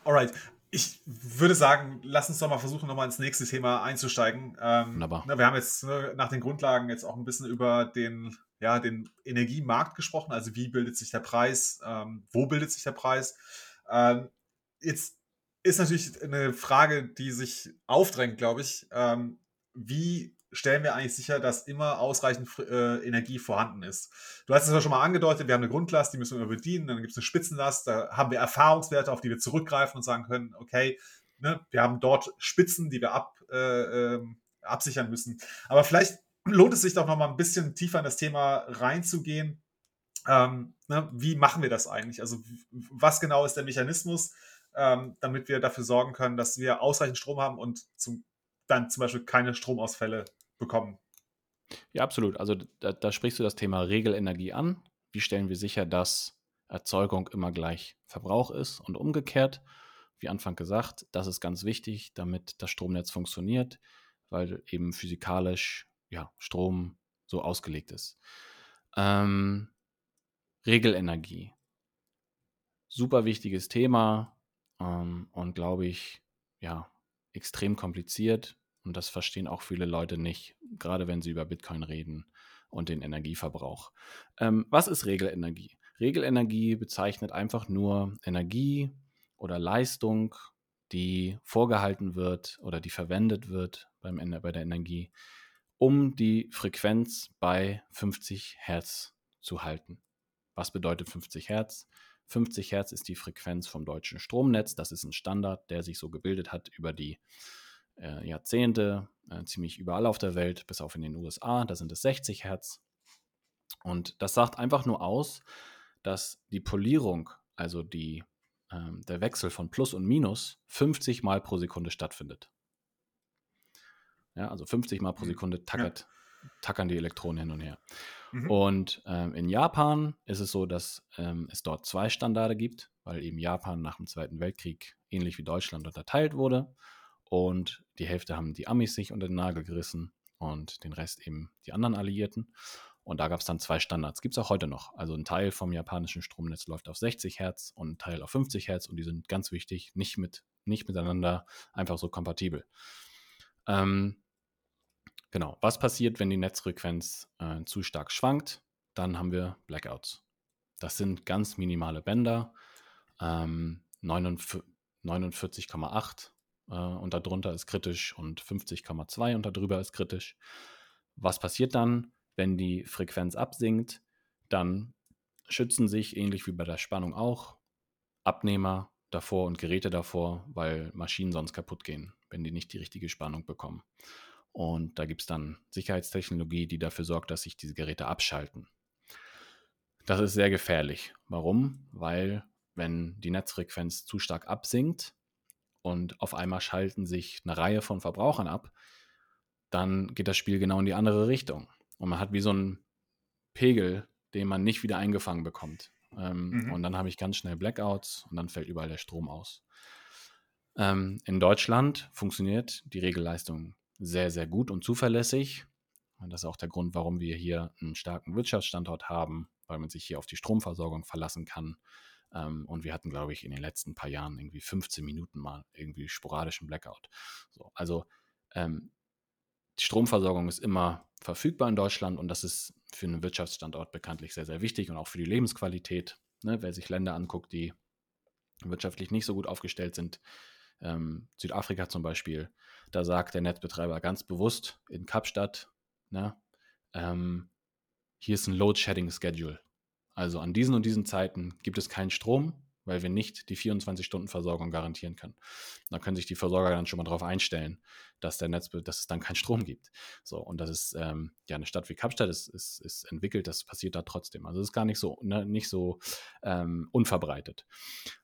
Alright. Ich würde sagen, lass uns doch mal versuchen, nochmal ins nächste Thema einzusteigen. Ähm, Wunderbar. Na, wir haben jetzt ne, nach den Grundlagen jetzt auch ein bisschen über den, ja, den Energiemarkt gesprochen. Also wie bildet sich der Preis? Ähm, wo bildet sich der Preis? Ähm, jetzt ist natürlich eine Frage, die sich aufdrängt, glaube ich. Ähm, wie stellen wir eigentlich sicher, dass immer ausreichend äh, Energie vorhanden ist. Du hast es ja schon mal angedeutet, wir haben eine Grundlast, die müssen wir bedienen, dann gibt es eine Spitzenlast, da haben wir Erfahrungswerte, auf die wir zurückgreifen und sagen können, okay, ne, wir haben dort Spitzen, die wir ab, äh, ähm, absichern müssen. Aber vielleicht lohnt es sich doch noch mal ein bisschen tiefer in das Thema reinzugehen. Ähm, ne, wie machen wir das eigentlich? Also was genau ist der Mechanismus, ähm, damit wir dafür sorgen können, dass wir ausreichend Strom haben und zum, dann zum Beispiel keine Stromausfälle bekommen? Ja, absolut. Also da, da sprichst du das Thema Regelenergie an. Wie stellen wir sicher, dass Erzeugung immer gleich Verbrauch ist und umgekehrt? Wie Anfang gesagt, das ist ganz wichtig, damit das Stromnetz funktioniert, weil eben physikalisch ja, Strom so ausgelegt ist. Ähm, Regelenergie. Super wichtiges Thema ähm, und glaube ich, ja, extrem kompliziert. Und das verstehen auch viele Leute nicht, gerade wenn sie über Bitcoin reden und den Energieverbrauch. Ähm, was ist Regelenergie? Regelenergie bezeichnet einfach nur Energie oder Leistung, die vorgehalten wird oder die verwendet wird beim, bei der Energie, um die Frequenz bei 50 Hertz zu halten. Was bedeutet 50 Hertz? 50 Hertz ist die Frequenz vom deutschen Stromnetz. Das ist ein Standard, der sich so gebildet hat über die äh, Jahrzehnte, äh, ziemlich überall auf der Welt, bis auf in den USA. Da sind es 60 Hertz. Und das sagt einfach nur aus, dass die Polierung, also die, äh, der Wechsel von Plus und Minus, 50 Mal pro Sekunde stattfindet. Ja, also 50 Mal pro mhm. Sekunde tackert, ja. Tackern die Elektronen hin und her. Mhm. Und ähm, in Japan ist es so, dass ähm, es dort zwei Standarde gibt, weil eben Japan nach dem Zweiten Weltkrieg ähnlich wie Deutschland unterteilt wurde. Und die Hälfte haben die Amis sich unter den Nagel gerissen und den Rest eben die anderen Alliierten. Und da gab es dann zwei Standards. Gibt es auch heute noch. Also ein Teil vom japanischen Stromnetz läuft auf 60 Hertz und ein Teil auf 50 Hertz und die sind ganz wichtig, nicht, mit, nicht miteinander einfach so kompatibel. Ähm, genau. Was passiert, wenn die Netzfrequenz äh, zu stark schwankt? Dann haben wir Blackouts. Das sind ganz minimale Bänder. Ähm, 49,8 äh, und darunter ist kritisch und 50,2 und darüber ist kritisch. Was passiert dann, wenn die Frequenz absinkt? Dann schützen sich, ähnlich wie bei der Spannung auch, Abnehmer davor und Geräte davor, weil Maschinen sonst kaputt gehen, wenn die nicht die richtige Spannung bekommen. Und da gibt es dann Sicherheitstechnologie, die dafür sorgt, dass sich diese Geräte abschalten. Das ist sehr gefährlich. Warum? Weil wenn die Netzfrequenz zu stark absinkt, und auf einmal schalten sich eine Reihe von Verbrauchern ab, dann geht das Spiel genau in die andere Richtung. Und man hat wie so einen Pegel, den man nicht wieder eingefangen bekommt. Ähm, mhm. Und dann habe ich ganz schnell Blackouts und dann fällt überall der Strom aus. Ähm, in Deutschland funktioniert die Regelleistung sehr, sehr gut und zuverlässig. Und das ist auch der Grund, warum wir hier einen starken Wirtschaftsstandort haben, weil man sich hier auf die Stromversorgung verlassen kann ähm, und wir hatten, glaube ich, in den letzten paar Jahren irgendwie 15 Minuten mal irgendwie sporadischen Blackout. So, also ähm, die Stromversorgung ist immer verfügbar in Deutschland und das ist für einen Wirtschaftsstandort bekanntlich sehr, sehr wichtig und auch für die Lebensqualität. Ne? Wer sich Länder anguckt, die wirtschaftlich nicht so gut aufgestellt sind, ähm, Südafrika zum Beispiel, da sagt der Netzbetreiber ganz bewusst in Kapstadt, ne, ähm, hier ist ein Load-Shedding-Schedule. Also an diesen und diesen Zeiten gibt es keinen Strom, weil wir nicht die 24-Stunden-Versorgung garantieren können. Da können sich die Versorger dann schon mal darauf einstellen, dass der Netz, dass es dann keinen Strom gibt. So, und das ist ähm, ja eine Stadt wie Kapstadt ist, ist, ist, entwickelt, das passiert da trotzdem. Also es ist gar nicht so, ne, nicht so ähm, unverbreitet.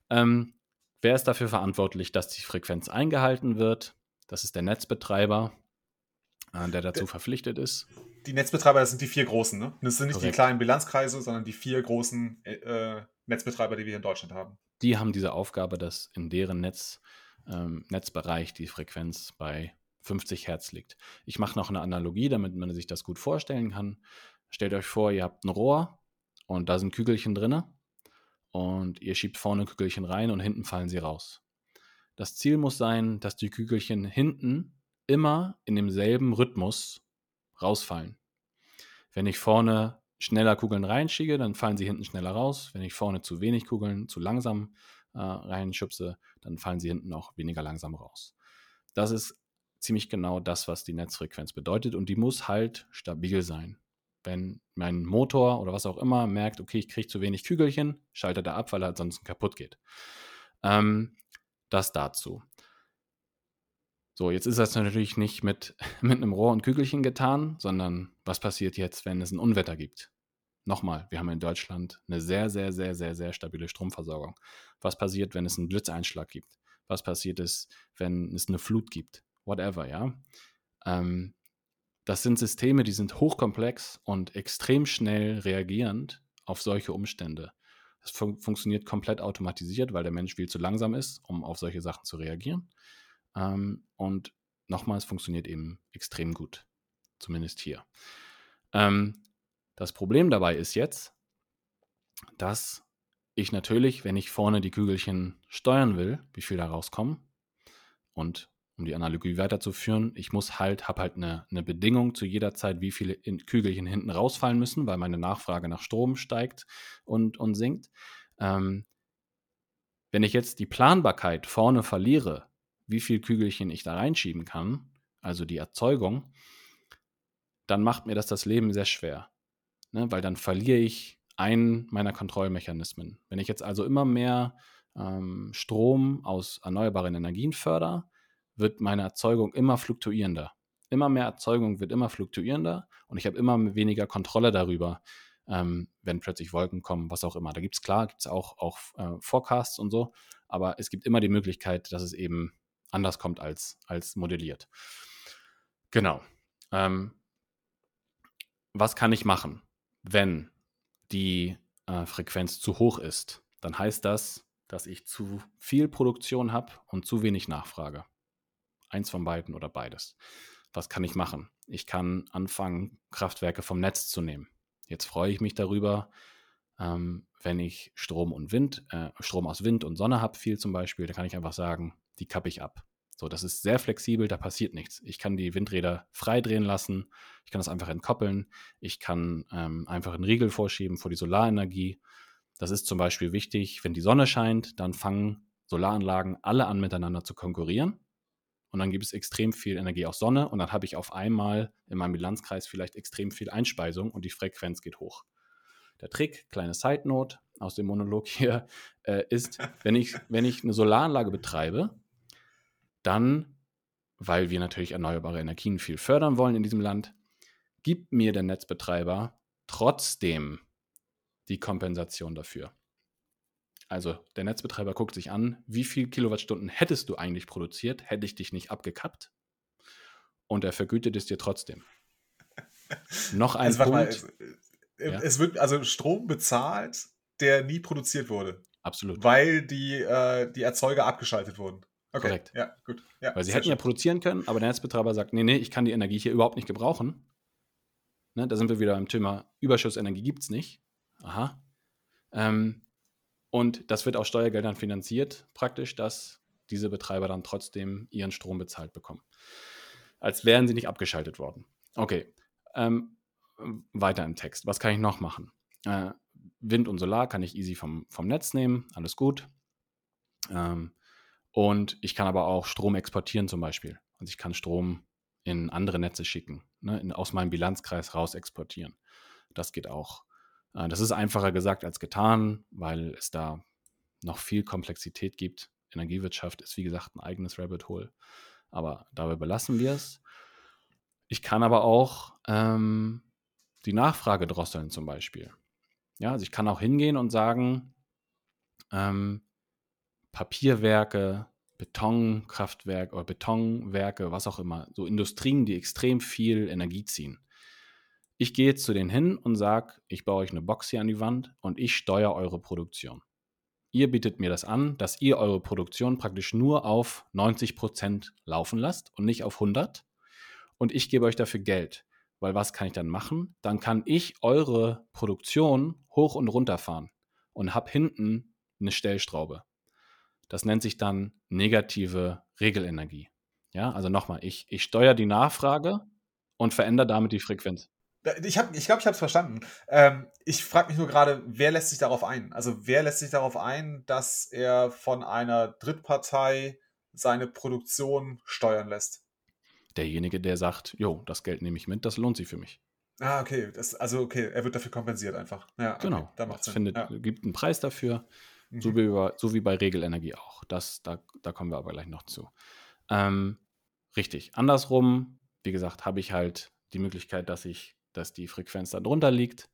Ähm, wer ist dafür verantwortlich, dass die Frequenz eingehalten wird? Das ist der Netzbetreiber, äh, der dazu verpflichtet ist die Netzbetreiber, das sind die vier großen, ne? Das sind nicht Korrekt. die kleinen Bilanzkreise, sondern die vier großen äh, Netzbetreiber, die wir hier in Deutschland haben. Die haben diese Aufgabe, dass in deren Netz, ähm, Netzbereich die Frequenz bei 50 Hertz liegt. Ich mache noch eine Analogie, damit man sich das gut vorstellen kann. Stellt euch vor, ihr habt ein Rohr und da sind Kügelchen drin und ihr schiebt vorne Kügelchen rein und hinten fallen sie raus. Das Ziel muss sein, dass die Kügelchen hinten immer in demselben Rhythmus rausfallen. Wenn ich vorne schneller Kugeln reinschiebe, dann fallen sie hinten schneller raus. Wenn ich vorne zu wenig Kugeln zu langsam äh, reinschubse, dann fallen sie hinten auch weniger langsam raus. Das ist ziemlich genau das, was die Netzfrequenz bedeutet und die muss halt stabil sein. Wenn mein Motor oder was auch immer merkt, okay, ich kriege zu wenig Kügelchen, schaltet er ab, weil er ansonsten kaputt geht. Ähm, das dazu. So, jetzt ist das natürlich nicht mit, mit einem Rohr und Kügelchen getan, sondern was passiert jetzt, wenn es ein Unwetter gibt? Nochmal, wir haben in Deutschland eine sehr, sehr, sehr, sehr, sehr stabile Stromversorgung. Was passiert, wenn es einen Blitzeinschlag gibt? Was passiert ist, wenn es eine Flut gibt? Whatever, ja. Ähm, das sind Systeme, die sind hochkomplex und extrem schnell reagierend auf solche Umstände. Es fun funktioniert komplett automatisiert, weil der Mensch viel zu langsam ist, um auf solche Sachen zu reagieren. Ähm, und nochmal, es funktioniert eben extrem gut. Zumindest hier. Ähm, das Problem dabei ist jetzt, dass ich natürlich, wenn ich vorne die Kügelchen steuern will, wie viel da rauskommen, und um die Analogie weiterzuführen, ich muss halt, habe halt eine, eine Bedingung zu jeder Zeit, wie viele Kügelchen hinten rausfallen müssen, weil meine Nachfrage nach Strom steigt und, und sinkt. Ähm, wenn ich jetzt die Planbarkeit vorne verliere, wie viel Kügelchen ich da reinschieben kann, also die Erzeugung, dann macht mir das das Leben sehr schwer. Ne? Weil dann verliere ich einen meiner Kontrollmechanismen. Wenn ich jetzt also immer mehr ähm, Strom aus erneuerbaren Energien fördere, wird meine Erzeugung immer fluktuierender. Immer mehr Erzeugung wird immer fluktuierender und ich habe immer weniger Kontrolle darüber, ähm, wenn plötzlich Wolken kommen, was auch immer. Da gibt es klar, gibt es auch, auch äh, Forecasts und so, aber es gibt immer die Möglichkeit, dass es eben anders kommt als, als modelliert. Genau. Ähm, was kann ich machen, wenn die äh, Frequenz zu hoch ist? Dann heißt das, dass ich zu viel Produktion habe und zu wenig Nachfrage. Eins von beiden oder beides. Was kann ich machen? Ich kann anfangen, Kraftwerke vom Netz zu nehmen. Jetzt freue ich mich darüber, ähm, wenn ich Strom und Wind, äh, Strom aus Wind und Sonne habe, viel zum Beispiel, dann kann ich einfach sagen, die kappe ich ab. So, das ist sehr flexibel, da passiert nichts. Ich kann die Windräder frei drehen lassen, ich kann das einfach entkoppeln, ich kann ähm, einfach einen Riegel vorschieben vor die Solarenergie. Das ist zum Beispiel wichtig, wenn die Sonne scheint, dann fangen Solaranlagen alle an miteinander zu konkurrieren. Und dann gibt es extrem viel Energie aus Sonne und dann habe ich auf einmal in meinem Bilanzkreis vielleicht extrem viel Einspeisung und die Frequenz geht hoch. Der Trick, kleine Side Note aus dem Monolog hier, äh, ist, wenn ich, wenn ich eine Solaranlage betreibe, dann, weil wir natürlich erneuerbare Energien viel fördern wollen in diesem Land, gibt mir der Netzbetreiber trotzdem die Kompensation dafür. Also der Netzbetreiber guckt sich an, wie viel Kilowattstunden hättest du eigentlich produziert, hätte ich dich nicht abgekappt. Und er vergütet es dir trotzdem. Noch ein also, Punkt. Mal, es, äh, ja? es, wird also Strom bezahlt, der nie produziert wurde. Absolut. Weil die, äh, die Erzeuger abgeschaltet wurden. Okay. Korrekt. Ja, gut. Ja, Weil sie hätten schön. ja produzieren können, aber der Netzbetreiber sagt, nee, nee, ich kann die Energie hier überhaupt nicht gebrauchen. Ne, da sind wir wieder beim Thema Überschussenergie gibt es nicht. Aha. Ähm, und das wird aus Steuergeldern finanziert, praktisch, dass diese Betreiber dann trotzdem ihren Strom bezahlt bekommen. Als wären sie nicht abgeschaltet worden. Okay. Ähm, weiter im Text. Was kann ich noch machen? Äh, Wind und Solar kann ich easy vom, vom Netz nehmen, alles gut. Ähm, und ich kann aber auch Strom exportieren zum Beispiel. Also ich kann Strom in andere Netze schicken, ne, in, aus meinem Bilanzkreis raus exportieren. Das geht auch. Äh, das ist einfacher gesagt als getan, weil es da noch viel Komplexität gibt. Energiewirtschaft ist wie gesagt ein eigenes Rabbit Hole. Aber dabei belassen wir es. Ich kann aber auch ähm, die Nachfrage drosseln zum Beispiel. Ja, also ich kann auch hingehen und sagen, ähm, Papierwerke, Betonkraftwerke oder Betonwerke, was auch immer, so Industrien, die extrem viel Energie ziehen. Ich gehe zu denen hin und sage, ich baue euch eine Box hier an die Wand und ich steuere eure Produktion. Ihr bietet mir das an, dass ihr eure Produktion praktisch nur auf 90 Prozent laufen lasst und nicht auf 100. Und ich gebe euch dafür Geld. Weil was kann ich dann machen? Dann kann ich eure Produktion hoch und runter fahren und habe hinten eine Stellstraube. Das nennt sich dann negative Regelenergie. Ja, also nochmal, ich, ich steuere die Nachfrage und verändere damit die Frequenz. Ich glaube, ich, glaub, ich habe es verstanden. Ähm, ich frage mich nur gerade, wer lässt sich darauf ein? Also wer lässt sich darauf ein, dass er von einer Drittpartei seine Produktion steuern lässt? Derjenige, der sagt, jo, das Geld nehme ich mit, das lohnt sich für mich. Ah, okay. Das, also okay, er wird dafür kompensiert einfach. Ja, genau. Okay, da macht Findet, ja. gibt einen Preis dafür. Mhm. So, wie bei, so wie bei Regelenergie auch. Das, da, da kommen wir aber gleich noch zu. Ähm, Richtig. Andersrum, wie gesagt, habe ich halt die Möglichkeit, dass ich, dass die Frequenz da drunter liegt.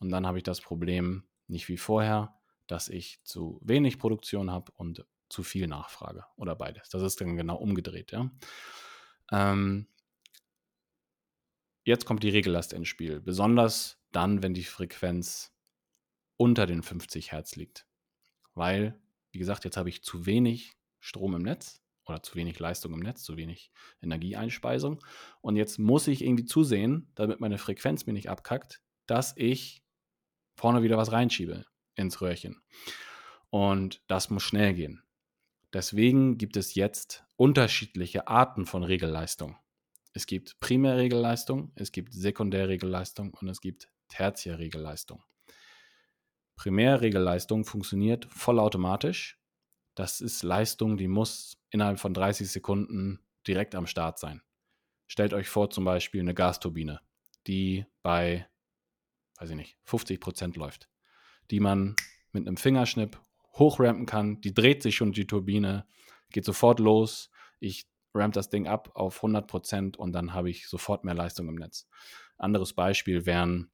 Und dann habe ich das Problem, nicht wie vorher, dass ich zu wenig Produktion habe und zu viel Nachfrage oder beides. Das ist dann genau umgedreht. Ja? Ähm, jetzt kommt die Regellast ins Spiel, besonders dann, wenn die Frequenz unter den 50 Hertz liegt. Weil, wie gesagt, jetzt habe ich zu wenig Strom im Netz oder zu wenig Leistung im Netz, zu wenig Energieeinspeisung. Und jetzt muss ich irgendwie zusehen, damit meine Frequenz mir nicht abkackt, dass ich vorne wieder was reinschiebe ins Röhrchen. Und das muss schnell gehen. Deswegen gibt es jetzt unterschiedliche Arten von Regelleistung. Es gibt Primärregelleistung, es gibt Sekundärregelleistung und es gibt Tertiärregelleistung. Primärregelleistung funktioniert vollautomatisch. Das ist Leistung, die muss innerhalb von 30 Sekunden direkt am Start sein. Stellt euch vor, zum Beispiel eine Gasturbine, die bei, weiß ich nicht, 50 Prozent läuft, die man mit einem Fingerschnipp hochrampen kann. Die dreht sich schon die Turbine, geht sofort los. Ich ramp das Ding ab auf 100 Prozent und dann habe ich sofort mehr Leistung im Netz. Anderes Beispiel wären,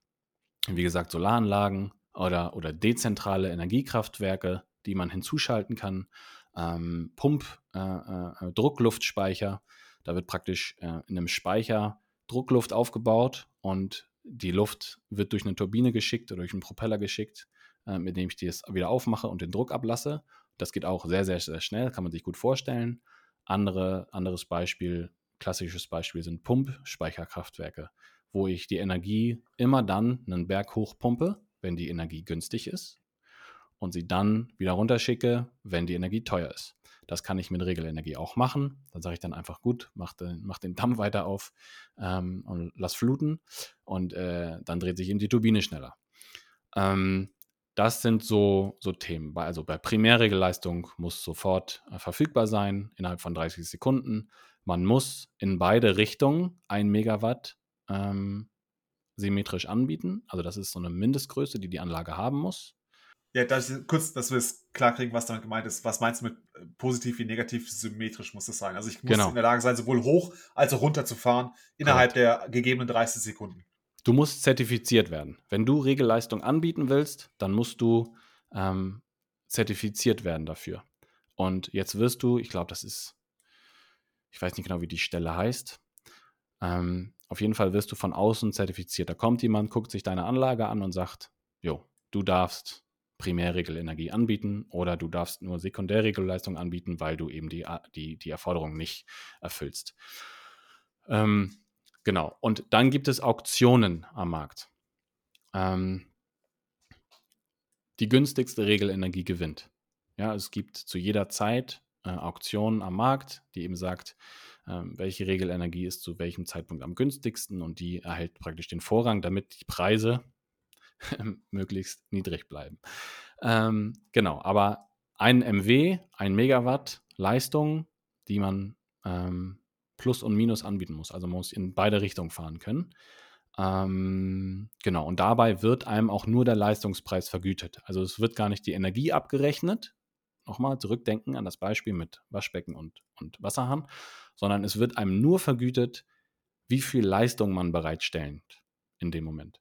wie gesagt, Solaranlagen oder, oder dezentrale Energiekraftwerke, die man hinzuschalten kann. Ähm, Pump, äh, äh, Druckluftspeicher. Da wird praktisch äh, in einem Speicher Druckluft aufgebaut und die Luft wird durch eine Turbine geschickt oder durch einen Propeller geschickt, äh, mit dem ich das wieder aufmache und den Druck ablasse. Das geht auch sehr, sehr, sehr schnell, kann man sich gut vorstellen. Andere, anderes Beispiel, klassisches Beispiel sind Pumpspeicherkraftwerke, wo ich die Energie immer dann einen Berg hochpumpe, wenn die Energie günstig ist und sie dann wieder runterschicke, wenn die Energie teuer ist. Das kann ich mit Regelenergie auch machen. Dann sage ich dann einfach gut, mach den, mach den Damm weiter auf ähm, und lass fluten und äh, dann dreht sich eben die Turbine schneller. Ähm, das sind so, so Themen. Also bei Primärregelleistung muss sofort äh, verfügbar sein, innerhalb von 30 Sekunden. Man muss in beide Richtungen ein Megawatt ähm, symmetrisch anbieten. Also das ist so eine Mindestgröße, die die Anlage haben muss. Ja, das, kurz, dass wir es klar kriegen, was damit gemeint ist. Was meinst du mit äh, positiv wie negativ symmetrisch muss es sein? Also ich muss genau. in der Lage sein, sowohl hoch als auch runter zu fahren innerhalb Correct. der gegebenen 30 Sekunden. Du musst zertifiziert werden. Wenn du Regelleistung anbieten willst, dann musst du ähm, zertifiziert werden dafür. Und jetzt wirst du, ich glaube, das ist, ich weiß nicht genau, wie die Stelle heißt. Ähm, auf jeden Fall wirst du von außen zertifiziert. Da kommt jemand, guckt sich deine Anlage an und sagt, jo, du darfst Primärregelenergie anbieten oder du darfst nur Sekundärregelleistung anbieten, weil du eben die, die, die Erforderung nicht erfüllst. Ähm, Genau. Und dann gibt es Auktionen am Markt. Ähm, die günstigste Regelenergie gewinnt. Ja, es gibt zu jeder Zeit äh, Auktionen am Markt, die eben sagt, äh, welche Regelenergie ist zu welchem Zeitpunkt am günstigsten und die erhält praktisch den Vorrang, damit die Preise möglichst niedrig bleiben. Ähm, genau, aber ein MW, ein Megawatt Leistung, die man ähm, Plus und Minus anbieten muss. Also man muss in beide Richtungen fahren können. Ähm, genau, und dabei wird einem auch nur der Leistungspreis vergütet. Also es wird gar nicht die Energie abgerechnet. Nochmal zurückdenken an das Beispiel mit Waschbecken und, und Wasserhahn, sondern es wird einem nur vergütet, wie viel Leistung man bereitstellt in dem Moment.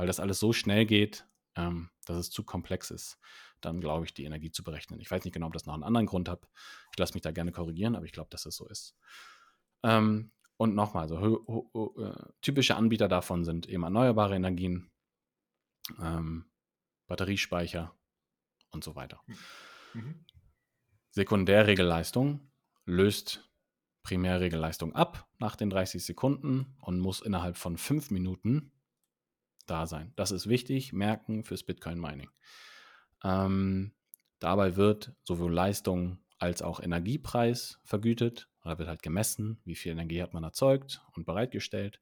Weil das alles so schnell geht, ähm, dass es zu komplex ist, dann glaube ich, die Energie zu berechnen. Ich weiß nicht genau, ob das noch einen anderen Grund hat. Ich lasse mich da gerne korrigieren, aber ich glaube, dass es so ist. Ähm, und nochmal, so äh, typische Anbieter davon sind eben erneuerbare Energien, ähm, Batteriespeicher und so weiter. Hm. Mhm. Sekundärregelleistung löst Primärregelleistung ab nach den 30 Sekunden und muss innerhalb von 5 Minuten da sein. Das ist wichtig, merken fürs Bitcoin-Mining. Ähm, dabei wird sowohl Leistung als auch Energiepreis vergütet. Da wird halt gemessen, wie viel Energie hat man erzeugt und bereitgestellt.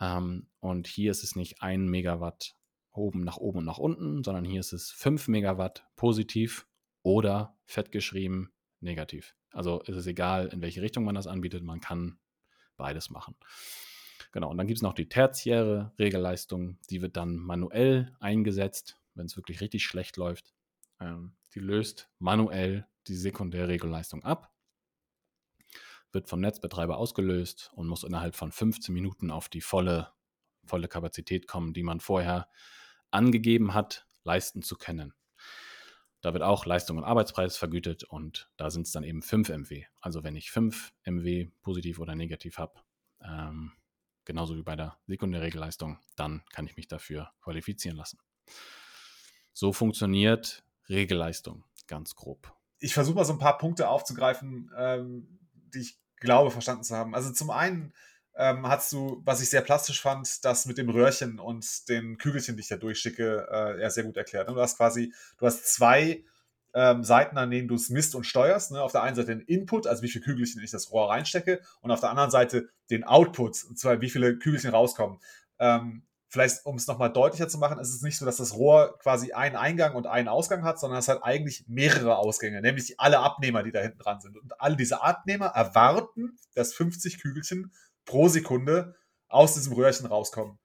Ähm, und hier ist es nicht ein Megawatt oben nach oben und nach unten, sondern hier ist es 5 Megawatt positiv oder fett geschrieben negativ. Also ist es egal, in welche Richtung man das anbietet, man kann beides machen. Genau, und dann gibt es noch die tertiäre Regelleistung, die wird dann manuell eingesetzt, wenn es wirklich richtig schlecht läuft. Ähm, die löst manuell die Sekundärregelleistung ab wird vom Netzbetreiber ausgelöst und muss innerhalb von 15 Minuten auf die volle, volle Kapazität kommen, die man vorher angegeben hat, leisten zu können. Da wird auch Leistung und Arbeitspreis vergütet und da sind es dann eben 5 MW. Also wenn ich 5 MW positiv oder negativ habe, ähm, genauso wie bei der Sekundärregelleistung, dann kann ich mich dafür qualifizieren lassen. So funktioniert Regelleistung ganz grob. Ich versuche mal so ein paar Punkte aufzugreifen, ähm, die ich glaube verstanden zu haben. Also zum einen ähm, hast du, was ich sehr plastisch fand, das mit dem Röhrchen und den Kügelchen, die ich da durchschicke, äh, ja sehr gut erklärt. Du hast quasi, du hast zwei ähm, Seiten, an denen du es misst und steuerst. Ne? Auf der einen Seite den Input, also wie viele Kügelchen ich das Rohr reinstecke, und auf der anderen Seite den Output, und zwar wie viele Kügelchen rauskommen. Ähm, vielleicht, um es nochmal deutlicher zu machen, ist es nicht so, dass das Rohr quasi einen Eingang und einen Ausgang hat, sondern es hat eigentlich mehrere Ausgänge, nämlich alle Abnehmer, die da hinten dran sind. Und alle diese Abnehmer erwarten, dass 50 Kügelchen pro Sekunde aus diesem Röhrchen rauskommen.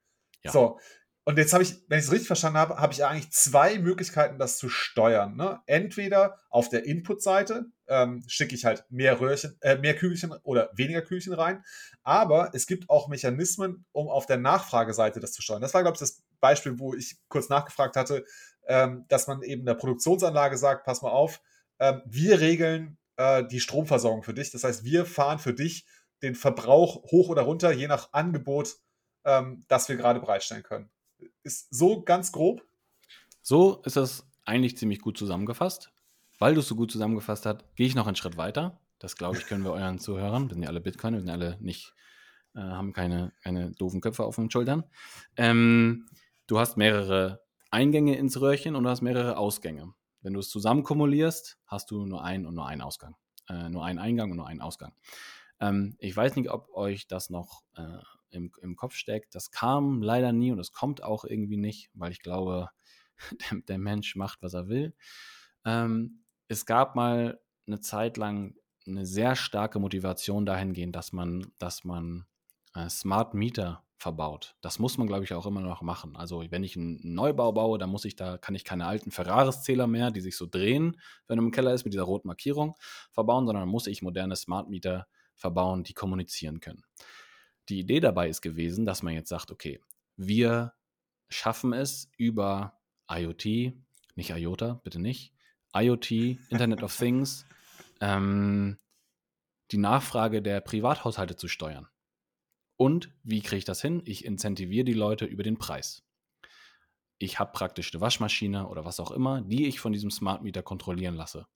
Ja. So, und jetzt habe ich, wenn ich es richtig verstanden habe, habe ich eigentlich zwei Möglichkeiten, das zu steuern. Ne? Entweder auf der Input-Seite ähm, schicke ich halt mehr Röhrchen, äh, mehr Kügelchen oder weniger Kügelchen rein. Aber es gibt auch Mechanismen, um auf der Nachfrageseite das zu steuern. Das war, glaube ich, das Beispiel, wo ich kurz nachgefragt hatte, ähm, dass man eben der Produktionsanlage sagt, pass mal auf, ähm, wir regeln äh, die Stromversorgung für dich. Das heißt, wir fahren für dich den Verbrauch hoch oder runter, je nach Angebot, ähm, das wir gerade bereitstellen können ist so ganz grob? So ist das eigentlich ziemlich gut zusammengefasst. Weil du es so gut zusammengefasst hast, gehe ich noch einen Schritt weiter. Das glaube ich, können wir euren Zuhörern, wir sind ja alle Bitcoin, wir sind alle nicht, äh, haben keine, keine doofen Köpfe auf den Schultern. Ähm, du hast mehrere Eingänge ins Röhrchen und du hast mehrere Ausgänge. Wenn du es zusammen kumulierst, hast du nur einen und nur einen Ausgang. Äh, nur einen Eingang und nur einen Ausgang. Ähm, ich weiß nicht, ob euch das noch äh, im, im Kopf steckt. Das kam leider nie und es kommt auch irgendwie nicht, weil ich glaube, der, der Mensch macht, was er will. Ähm, es gab mal eine Zeit lang eine sehr starke Motivation dahingehend, dass man, dass man äh, Smart Meter verbaut. Das muss man, glaube ich, auch immer noch machen. Also wenn ich einen Neubau baue, dann muss ich da, kann ich keine alten Ferraris-Zähler mehr, die sich so drehen, wenn er im Keller ist, mit dieser roten Markierung verbauen, sondern muss ich moderne Smart Meter verbauen, die kommunizieren können. Die Idee dabei ist gewesen, dass man jetzt sagt, okay, wir schaffen es über IoT, nicht IOTA, bitte nicht, IoT, Internet of Things, ähm, die Nachfrage der Privathaushalte zu steuern. Und wie kriege ich das hin? Ich incentiviere die Leute über den Preis. Ich habe praktisch eine Waschmaschine oder was auch immer, die ich von diesem Smart Meter kontrollieren lasse.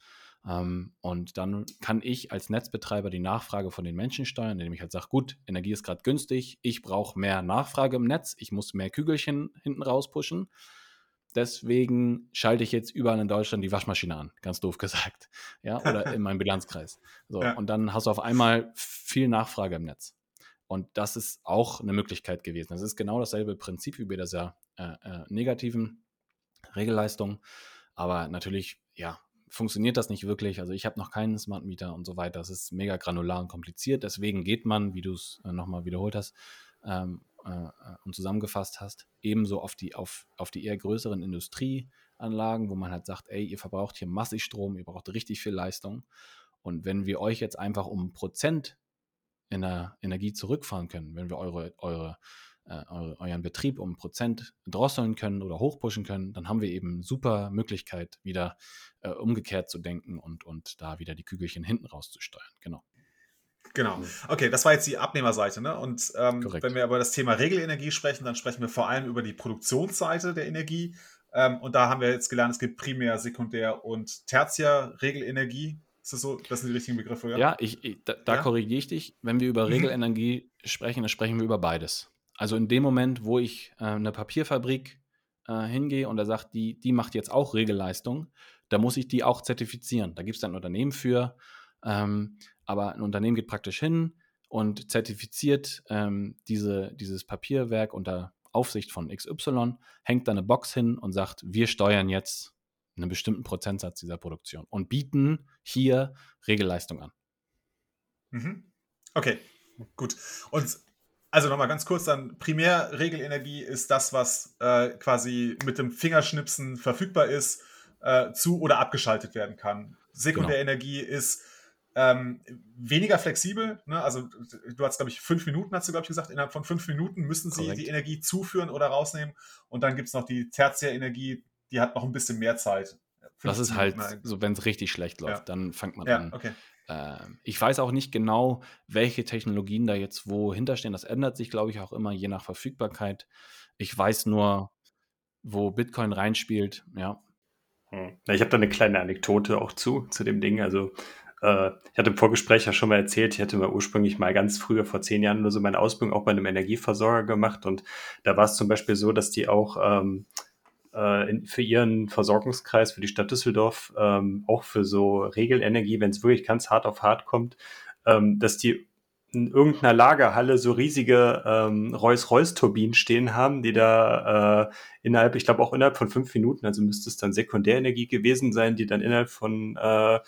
Ähm, und dann kann ich als Netzbetreiber die Nachfrage von den Menschen steuern, indem ich halt sage, gut, Energie ist gerade günstig, ich brauche mehr Nachfrage im Netz, ich muss mehr Kügelchen hinten raus pushen. Deswegen schalte ich jetzt überall in Deutschland die Waschmaschine an, ganz doof gesagt. Ja, oder in meinem Bilanzkreis. So, ja. und dann hast du auf einmal viel Nachfrage im Netz. Und das ist auch eine Möglichkeit gewesen. Das ist genau dasselbe Prinzip wie bei dieser äh, äh, negativen Regelleistung. Aber natürlich, ja, funktioniert das nicht wirklich. Also ich habe noch keinen Smart Meter und so weiter. Das ist mega granular und kompliziert. Deswegen geht man, wie du es äh, nochmal wiederholt hast ähm, äh, äh, und zusammengefasst hast, ebenso auf die, auf, auf die eher größeren Industrieanlagen, wo man halt sagt, ey, ihr verbraucht hier massig Strom, ihr braucht richtig viel Leistung. Und wenn wir euch jetzt einfach um Prozent in der Energie zurückfahren können, wenn wir eure, eure äh, euren Betrieb um Prozent drosseln können oder hochpushen können, dann haben wir eben super Möglichkeit, wieder äh, umgekehrt zu denken und, und da wieder die Kügelchen hinten rauszusteuern. Genau. Genau. Okay, das war jetzt die Abnehmerseite. Ne? Und ähm, wenn wir über das Thema Regelenergie sprechen, dann sprechen wir vor allem über die Produktionsseite der Energie. Ähm, und da haben wir jetzt gelernt, es gibt Primär-, Sekundär- und Tertiär-Regelenergie. Ist das so? Das sind die richtigen Begriffe, ja? Ja, ich, ich da, da ja? korrigiere ich dich. Wenn wir über mhm. Regelenergie mhm. sprechen, dann sprechen wir über beides. Also in dem Moment, wo ich äh, eine Papierfabrik äh, hingehe und er sagt, die, die macht jetzt auch Regelleistung, da muss ich die auch zertifizieren. Da gibt es ein Unternehmen für, ähm, aber ein Unternehmen geht praktisch hin und zertifiziert ähm, diese, dieses Papierwerk unter Aufsicht von XY, hängt da eine Box hin und sagt, wir steuern jetzt einen bestimmten Prozentsatz dieser Produktion und bieten hier Regelleistung an. Mhm. Okay, gut. Und also nochmal ganz kurz dann, Primärregelenergie ist das, was äh, quasi mit dem Fingerschnipsen verfügbar ist, äh, zu oder abgeschaltet werden kann. Sekundärenergie genau. ist ähm, weniger flexibel. Ne? Also du hast, glaube ich, fünf Minuten, hast du, glaube ich, gesagt. Innerhalb von fünf Minuten müssen sie Korrekt. die Energie zuführen oder rausnehmen. Und dann gibt es noch die Tertiärenergie, die hat noch ein bisschen mehr Zeit. Das ist halt so, wenn es richtig schlecht läuft, ja. dann fängt man ja, an. Okay. Ähm, ich weiß auch nicht genau, welche Technologien da jetzt wo hinterstehen. Das ändert sich, glaube ich, auch immer je nach Verfügbarkeit. Ich weiß nur, wo Bitcoin reinspielt, ja. Hm. Ich habe da eine kleine Anekdote auch zu, zu dem Ding. Also äh, ich hatte im Vorgespräch ja schon mal erzählt, ich hatte mal ursprünglich mal ganz früher, vor zehn Jahren, nur so meine Ausbildung auch bei einem Energieversorger gemacht und da war es zum Beispiel so, dass die auch ähm, äh, in, für ihren Versorgungskreis, für die Stadt Düsseldorf, ähm, auch für so Regelenergie, wenn es wirklich ganz hart auf hart kommt, ähm, dass die in irgendeiner Lagerhalle so riesige ähm, Rolls-Royce-Turbinen stehen haben, die da äh, innerhalb, ich glaube auch innerhalb von fünf Minuten, also müsste es dann Sekundärenergie gewesen sein, die dann innerhalb von äh,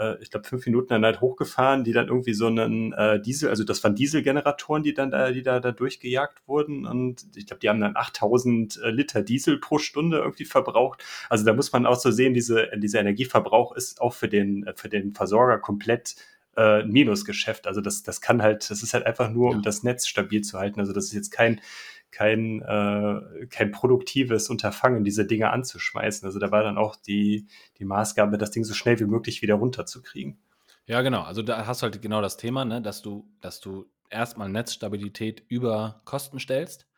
äh, ich glaube, fünf Minuten dann halt hochgefahren, die dann irgendwie so einen äh, Diesel, also das waren Dieselgeneratoren, die dann da, die da, da durchgejagt wurden und ich glaube, die haben dann 8000 äh, Liter Diesel pro Stunde irgendwie verbraucht. Also da muss man auch so sehen, diese, dieser Energieverbrauch ist auch für den, für den Versorger komplett äh, Minusgeschäft. Also das, das kann halt, das ist halt einfach nur, um das Netz stabil zu halten. Also das ist jetzt kein, kein, äh, kein produktives Unterfangen, diese Dinge anzuschmeißen. Also da war dann auch die, die Maßgabe, das Ding so schnell wie möglich wieder runterzukriegen. Ja, genau. Also da hast du halt genau das Thema, ne? dass du, dass du erstmal Netzstabilität über Kosten stellst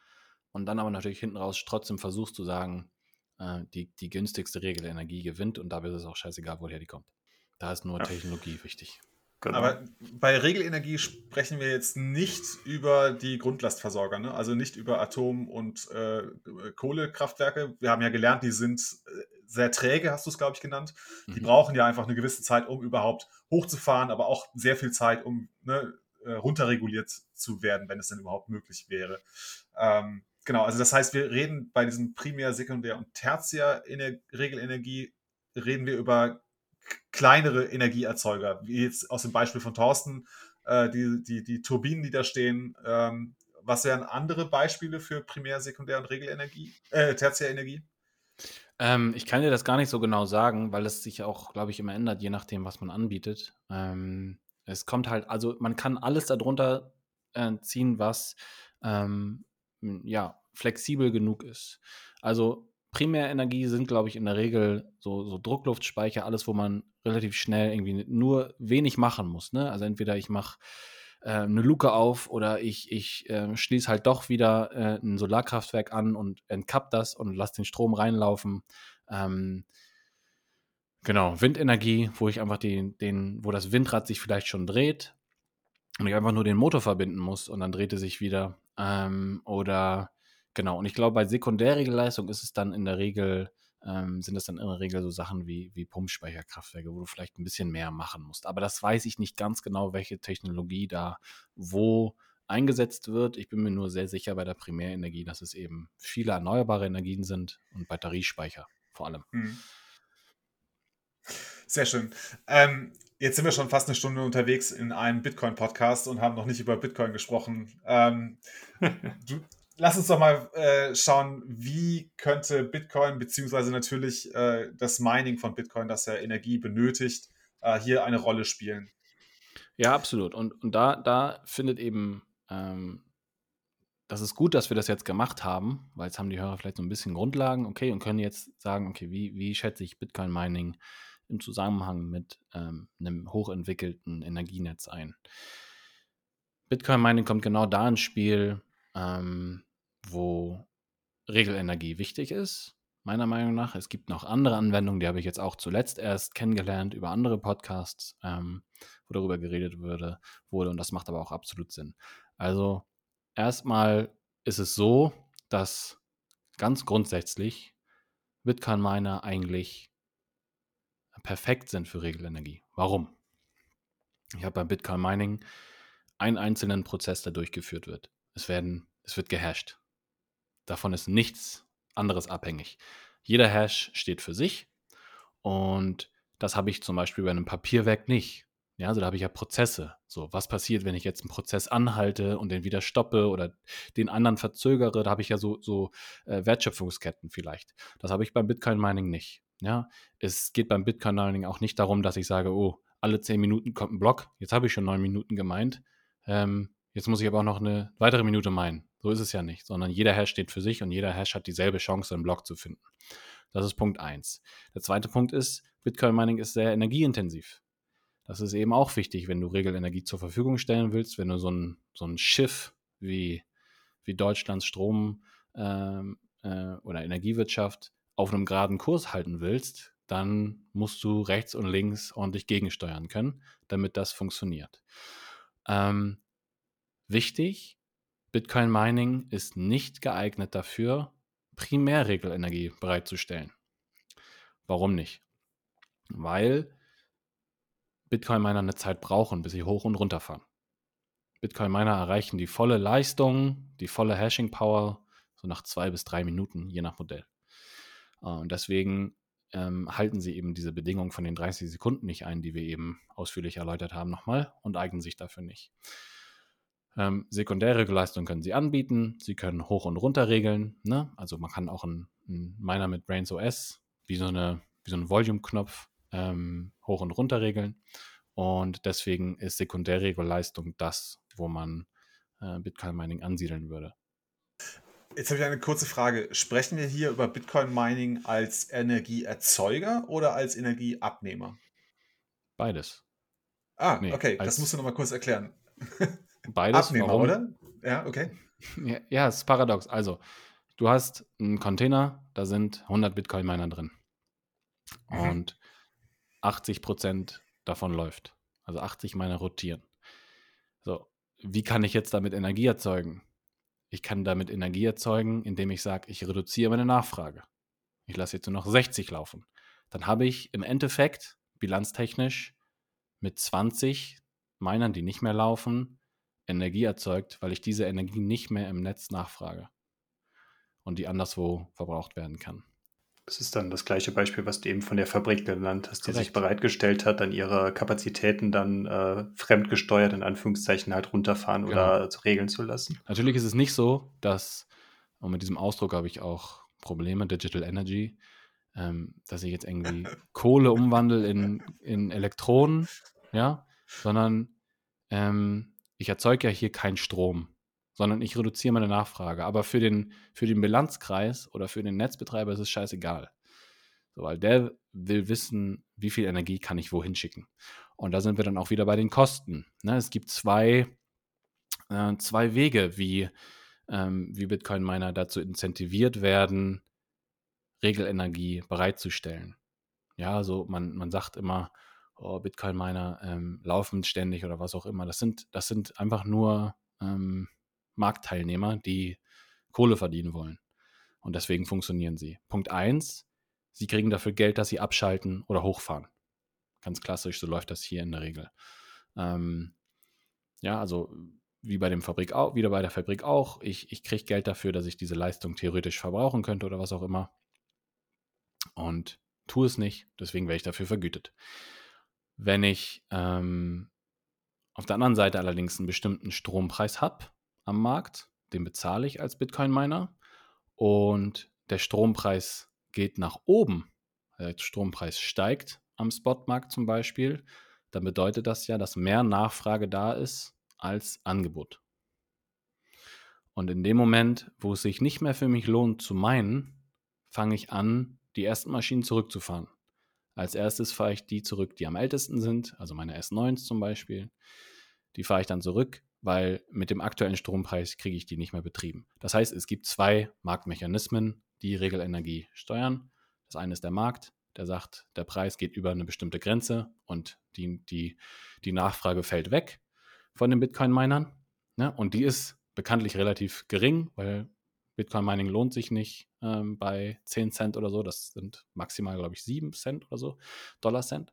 und dann aber natürlich hinten raus trotzdem versuchst zu sagen, äh, die, die günstigste Regelenergie gewinnt und dabei ist es auch scheißegal, woher die kommt. Da ist nur ja. Technologie wichtig. Genau. Aber bei Regelenergie sprechen wir jetzt nicht über die Grundlastversorger, ne? also nicht über Atom- und äh, Kohlekraftwerke. Wir haben ja gelernt, die sind äh, sehr träge, hast du es, glaube ich, genannt. Die mhm. brauchen ja einfach eine gewisse Zeit, um überhaupt hochzufahren, aber auch sehr viel Zeit, um ne, äh, runterreguliert zu werden, wenn es denn überhaupt möglich wäre. Ähm, genau, also das heißt, wir reden bei diesem Primär-, Sekundär- und Tertiär-Regelenergie, reden wir über kleinere Energieerzeuger, wie jetzt aus dem Beispiel von Thorsten, äh, die, die, die Turbinen, die da stehen. Ähm, was wären andere Beispiele für Primär-, Sekundär- und Regelenergie, äh, Tertiärenergie? Ähm, ich kann dir das gar nicht so genau sagen, weil es sich auch, glaube ich, immer ändert, je nachdem, was man anbietet. Ähm, es kommt halt, also man kann alles darunter äh, ziehen, was ähm, ja flexibel genug ist. Also Primärenergie sind, glaube ich, in der Regel so, so Druckluftspeicher, alles, wo man relativ schnell irgendwie nur wenig machen muss. Ne? Also entweder ich mache äh, eine Luke auf oder ich, ich äh, schließe halt doch wieder äh, ein Solarkraftwerk an und entkapp das und lasse den Strom reinlaufen. Ähm, genau, Windenergie, wo ich einfach den, den, wo das Windrad sich vielleicht schon dreht und ich einfach nur den Motor verbinden muss und dann dreht er sich wieder. Ähm, oder Genau, und ich glaube, bei Sekundärregelleistung ist es dann in der Regel, ähm, sind es dann in der Regel so Sachen wie, wie Pumpspeicherkraftwerke, wo du vielleicht ein bisschen mehr machen musst. Aber das weiß ich nicht ganz genau, welche Technologie da wo eingesetzt wird. Ich bin mir nur sehr sicher bei der Primärenergie, dass es eben viele erneuerbare Energien sind und Batteriespeicher vor allem. Hm. Sehr schön. Ähm, jetzt sind wir schon fast eine Stunde unterwegs in einem Bitcoin-Podcast und haben noch nicht über Bitcoin gesprochen. Ähm, du, lass uns doch mal äh, schauen, wie könnte Bitcoin, beziehungsweise natürlich äh, das Mining von Bitcoin, das ja Energie benötigt, äh, hier eine Rolle spielen. Ja, absolut. Und, und da, da findet eben, ähm, das ist gut, dass wir das jetzt gemacht haben, weil jetzt haben die Hörer vielleicht so ein bisschen Grundlagen, okay, und können jetzt sagen, okay, wie, wie schätze ich Bitcoin-Mining im Zusammenhang mit ähm, einem hochentwickelten Energienetz ein? Bitcoin-Mining kommt genau da ins Spiel, ähm, wo Regelenergie wichtig ist, meiner Meinung nach. Es gibt noch andere Anwendungen, die habe ich jetzt auch zuletzt erst kennengelernt über andere Podcasts, ähm, wo darüber geredet wurde, wurde und das macht aber auch absolut Sinn. Also erstmal ist es so, dass ganz grundsätzlich Bitcoin-Miner eigentlich perfekt sind für Regelenergie. Warum? Ich habe beim Bitcoin Mining einen einzelnen Prozess, der durchgeführt wird. Es werden es wird gehasht. Davon ist nichts anderes abhängig. Jeder Hash steht für sich und das habe ich zum Beispiel bei einem Papierwerk nicht. Ja, also da habe ich ja Prozesse. So, was passiert, wenn ich jetzt einen Prozess anhalte und den wieder stoppe oder den anderen verzögere? Da habe ich ja so, so äh, Wertschöpfungsketten vielleicht. Das habe ich beim Bitcoin Mining nicht. Ja, es geht beim Bitcoin Mining auch nicht darum, dass ich sage, oh, alle zehn Minuten kommt ein Block. Jetzt habe ich schon neun Minuten gemeint. Ähm, jetzt muss ich aber auch noch eine weitere Minute meinen. So ist es ja nicht, sondern jeder Hash steht für sich und jeder Hash hat dieselbe Chance, einen Block zu finden. Das ist Punkt eins. Der zweite Punkt ist, Bitcoin Mining ist sehr energieintensiv. Das ist eben auch wichtig, wenn du Regelenergie zur Verfügung stellen willst, wenn du so ein, so ein Schiff wie, wie Deutschlands Strom ähm, äh, oder Energiewirtschaft auf einem geraden Kurs halten willst, dann musst du rechts und links ordentlich gegensteuern können, damit das funktioniert. Ähm, wichtig, Bitcoin Mining ist nicht geeignet dafür, Primärregelenergie bereitzustellen. Warum nicht? Weil Bitcoin-Miner eine Zeit brauchen, bis sie hoch und runter fahren. Bitcoin-Miner erreichen die volle Leistung, die volle Hashing-Power so nach zwei bis drei Minuten, je nach Modell. Äh, und deswegen ähm, halten sie eben diese Bedingungen von den 30 Sekunden nicht ein, die wir eben ausführlich erläutert haben nochmal und eignen sich dafür nicht. Ähm, sekundäre Leistung können sie anbieten, sie können hoch und runter regeln. Ne? Also man kann auch einen, einen Miner mit Brains OS wie so, eine, wie so ein Volume-Knopf ähm, hoch und runter regeln. Und deswegen ist sekundäre Leistung das, wo man äh, Bitcoin Mining ansiedeln würde. Jetzt habe ich eine kurze Frage. Sprechen wir hier über Bitcoin Mining als Energieerzeuger oder als Energieabnehmer? Beides. Ah, nee, okay, das musst du nochmal kurz erklären. Beides. Abnehmer, warum? oder? Ja, okay. Ja, ja, ist paradox. Also, du hast einen Container, da sind 100 Bitcoin-Miner drin. Mhm. Und 80 Prozent davon läuft. Also 80 Miner rotieren. So, wie kann ich jetzt damit Energie erzeugen? Ich kann damit Energie erzeugen, indem ich sage, ich reduziere meine Nachfrage. Ich lasse jetzt nur noch 60 laufen. Dann habe ich im Endeffekt bilanztechnisch mit 20 Minern, die nicht mehr laufen, Energie erzeugt, weil ich diese Energie nicht mehr im Netz nachfrage und die anderswo verbraucht werden kann. Das ist dann das gleiche Beispiel, was du eben von der Fabrik genannt hast, die Korrekt. sich bereitgestellt hat, dann ihre Kapazitäten dann äh, fremdgesteuert in Anführungszeichen halt runterfahren genau. oder regeln zu lassen. Natürlich ist es nicht so, dass, und mit diesem Ausdruck habe ich auch Probleme, Digital Energy, ähm, dass ich jetzt irgendwie Kohle umwandle in, in Elektronen, ja, sondern ähm, ich erzeuge ja hier keinen Strom, sondern ich reduziere meine Nachfrage. Aber für den, für den Bilanzkreis oder für den Netzbetreiber ist es scheißegal. So, weil der will wissen, wie viel Energie kann ich wohin schicken. Und da sind wir dann auch wieder bei den Kosten. Ne? Es gibt zwei, äh, zwei Wege, wie, ähm, wie Bitcoin-Miner dazu incentiviert werden, Regelenergie bereitzustellen. Ja, also man, man sagt immer, oh, Bitcoin-Miner ähm, laufen ständig oder was auch immer. Das sind, das sind einfach nur ähm, Marktteilnehmer, die Kohle verdienen wollen. Und deswegen funktionieren sie. Punkt eins: sie kriegen dafür Geld, dass sie abschalten oder hochfahren. Ganz klassisch, so läuft das hier in der Regel. Ähm, ja, also wie bei dem Fabrik auch, wieder bei der Fabrik auch. Ich, ich kriege Geld dafür, dass ich diese Leistung theoretisch verbrauchen könnte oder was auch immer. Und tue es nicht, deswegen werde ich dafür vergütet. Wenn ich ähm, auf der anderen Seite allerdings einen bestimmten Strompreis habe, am Markt, den bezahle ich als Bitcoin-Miner und der Strompreis geht nach oben, der Strompreis steigt am Spotmarkt zum Beispiel, dann bedeutet das ja, dass mehr Nachfrage da ist als Angebot. Und in dem Moment, wo es sich nicht mehr für mich lohnt zu meinen, fange ich an, die ersten Maschinen zurückzufahren. Als erstes fahre ich die zurück, die am ältesten sind, also meine S9s zum Beispiel. Die fahre ich dann zurück, weil mit dem aktuellen Strompreis kriege ich die nicht mehr betrieben. Das heißt, es gibt zwei Marktmechanismen, die Regelenergie steuern. Das eine ist der Markt, der sagt, der Preis geht über eine bestimmte Grenze und die, die, die Nachfrage fällt weg von den Bitcoin-Minern. Ne? Und die ist bekanntlich relativ gering, weil Bitcoin-Mining lohnt sich nicht ähm, bei 10 Cent oder so. Das sind maximal, glaube ich, 7 Cent oder so, Dollar Cent.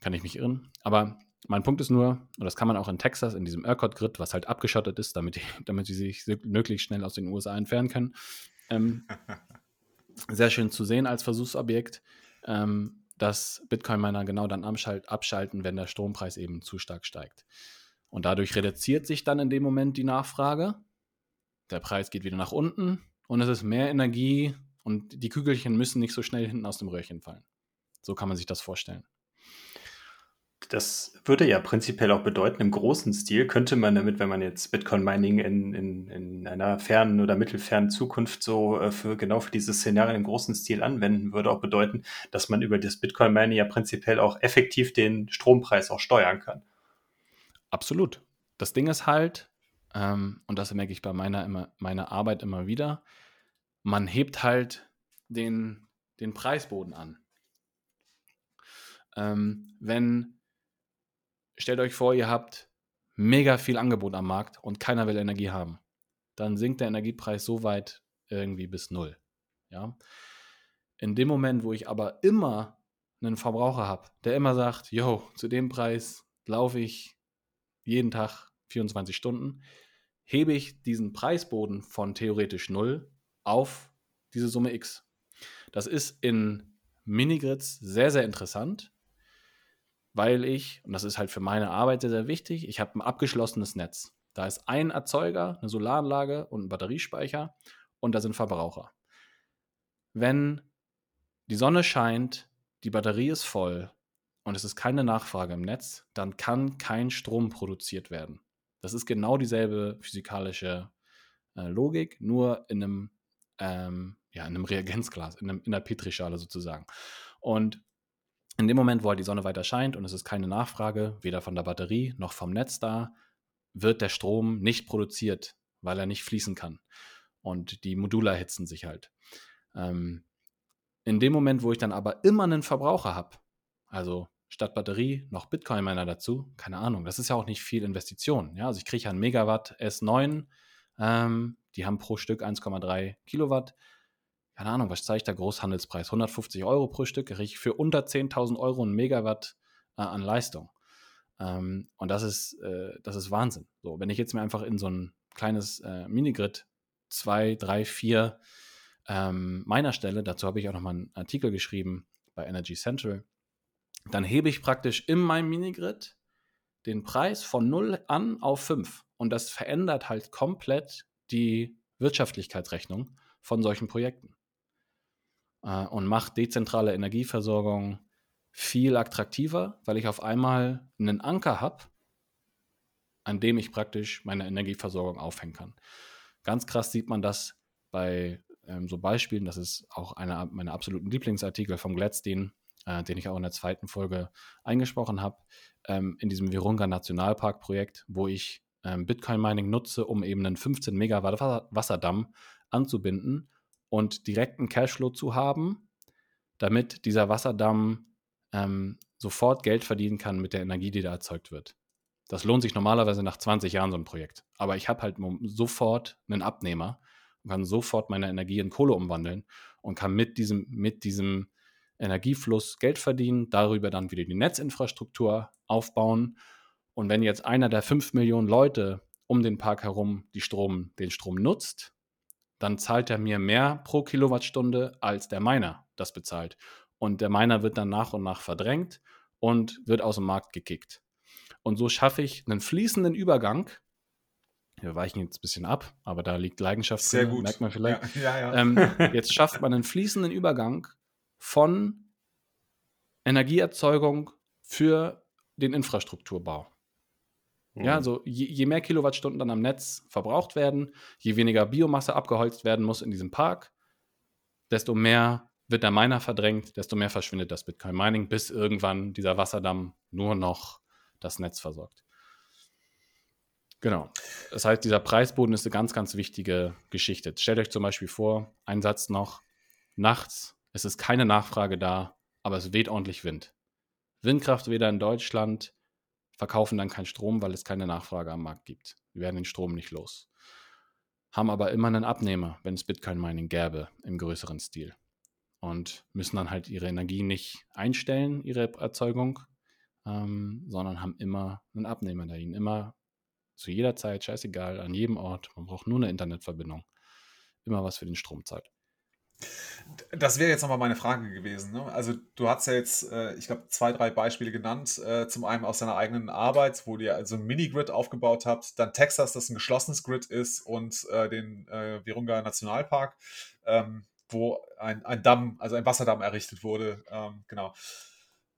Kann ich mich irren. Aber mein Punkt ist nur, und das kann man auch in Texas, in diesem ERCOT-Grid, was halt abgeschottet ist, damit, die, damit sie sich möglichst schnell aus den USA entfernen können. Ähm, sehr schön zu sehen als Versuchsobjekt, ähm, dass Bitcoin-Miner genau dann abschalten, wenn der Strompreis eben zu stark steigt. Und dadurch reduziert sich dann in dem Moment die Nachfrage. Der Preis geht wieder nach unten und es ist mehr Energie und die Kügelchen müssen nicht so schnell hinten aus dem Röhrchen fallen. So kann man sich das vorstellen. Das würde ja prinzipiell auch bedeuten, im großen Stil könnte man damit, wenn man jetzt Bitcoin-Mining in, in, in einer fernen oder mittelfernen Zukunft so äh, für genau für diese Szenarien im großen Stil anwenden, würde auch bedeuten, dass man über das Bitcoin-Mining ja prinzipiell auch effektiv den Strompreis auch steuern kann. Absolut. Das Ding ist halt, ähm, und das merke ich bei meiner, immer, meiner Arbeit immer wieder, man hebt halt den, den Preisboden an. Ähm, wenn stellt euch vor, ihr habt mega viel Angebot am Markt und keiner will Energie haben. Dann sinkt der Energiepreis so weit irgendwie bis null. Ja? In dem Moment, wo ich aber immer einen Verbraucher habe, der immer sagt, yo, zu dem Preis laufe ich jeden Tag 24 Stunden, hebe ich diesen Preisboden von theoretisch null auf diese Summe X. Das ist in Minigrids sehr, sehr interessant, weil ich, und das ist halt für meine Arbeit sehr, sehr wichtig, ich habe ein abgeschlossenes Netz. Da ist ein Erzeuger, eine Solaranlage und ein Batteriespeicher und da sind Verbraucher. Wenn die Sonne scheint, die Batterie ist voll und es ist keine Nachfrage im Netz, dann kann kein Strom produziert werden. Das ist genau dieselbe physikalische äh, Logik, nur in einem, ähm, ja, in einem Reagenzglas, in, einem, in einer Petrischale sozusagen. Und in dem Moment, wo halt die Sonne weiter scheint und es ist keine Nachfrage, weder von der Batterie noch vom Netz da, wird der Strom nicht produziert, weil er nicht fließen kann. Und die Module erhitzen sich halt. Ähm, in dem Moment, wo ich dann aber immer einen Verbraucher habe, also statt Batterie noch Bitcoin-Miner dazu, keine Ahnung, das ist ja auch nicht viel Investition. Ja? Also ich kriege einen Megawatt S9, ähm, die haben pro Stück 1,3 Kilowatt keine Ahnung, was zeigt der Großhandelspreis? 150 Euro pro Stück, kriege ich für unter 10.000 Euro ein Megawatt äh, an Leistung. Ähm, und das ist, äh, das ist Wahnsinn. So, wenn ich jetzt mir einfach in so ein kleines äh, Minigrid 2, 3, 4 ähm, meiner Stelle, dazu habe ich auch nochmal einen Artikel geschrieben bei Energy Central, dann hebe ich praktisch in meinem Minigrid den Preis von 0 an auf 5. Und das verändert halt komplett die Wirtschaftlichkeitsrechnung von solchen Projekten äh, und macht dezentrale Energieversorgung viel attraktiver, weil ich auf einmal einen Anker habe, an dem ich praktisch meine Energieversorgung aufhängen kann. Ganz krass sieht man das bei ähm, so Beispielen. Das ist auch einer meiner absoluten Lieblingsartikel vom Gladstein, äh, den ich auch in der zweiten Folge eingesprochen habe, ähm, in diesem Virunga Nationalpark Projekt, wo ich ähm, Bitcoin Mining nutze, um eben einen 15 Megawatt Wasserdamm anzubinden und direkten Cashflow zu haben, damit dieser Wasserdamm ähm, sofort Geld verdienen kann mit der Energie, die da erzeugt wird. Das lohnt sich normalerweise nach 20 Jahren so ein Projekt. Aber ich habe halt sofort einen Abnehmer und kann sofort meine Energie in Kohle umwandeln und kann mit diesem, mit diesem Energiefluss Geld verdienen, darüber dann wieder die Netzinfrastruktur aufbauen. Und wenn jetzt einer der 5 Millionen Leute um den Park herum Strom, den Strom nutzt, dann zahlt er mir mehr pro Kilowattstunde, als der Miner das bezahlt. Und der Miner wird dann nach und nach verdrängt und wird aus dem Markt gekickt. Und so schaffe ich einen fließenden Übergang. Wir weichen jetzt ein bisschen ab, aber da liegt Leidenschaft Sehr drin, gut. merkt man vielleicht. Ja, ja, ja. Ähm, jetzt schafft man einen fließenden Übergang von Energieerzeugung für den Infrastrukturbau. Ja, mhm. also je, je, mehr Kilowattstunden dann am Netz verbraucht werden, je weniger Biomasse abgeholzt werden muss in diesem Park, desto mehr wird der Miner verdrängt, desto mehr verschwindet das Bitcoin Mining, bis irgendwann dieser Wasserdamm nur noch das Netz versorgt. Genau. Das heißt, dieser Preisboden ist eine ganz, ganz wichtige Geschichte. Stellt euch zum Beispiel vor, ein Satz noch, nachts, es ist keine Nachfrage da, aber es weht ordentlich Wind. Windkraft weder in Deutschland verkaufen dann keinen Strom, weil es keine Nachfrage am Markt gibt. Wir werden den Strom nicht los. Haben aber immer einen Abnehmer, wenn es Bitcoin-Mining gäbe im größeren Stil. Und müssen dann halt ihre Energie nicht einstellen, ihre Erzeugung, ähm, sondern haben immer einen Abnehmer da ihnen. Immer zu jeder Zeit, scheißegal, an jedem Ort. Man braucht nur eine Internetverbindung. Immer was für den Strom zahlt. Das wäre jetzt nochmal meine Frage gewesen. Ne? Also du hast ja jetzt, äh, ich glaube, zwei, drei Beispiele genannt. Äh, zum einen aus deiner eigenen Arbeit, wo ihr also ein Mini-Grid aufgebaut habt, dann Texas, das ein geschlossenes Grid ist und äh, den äh, Virunga Nationalpark, ähm, wo ein, ein Damm, also ein Wasserdamm errichtet wurde. Ähm, genau.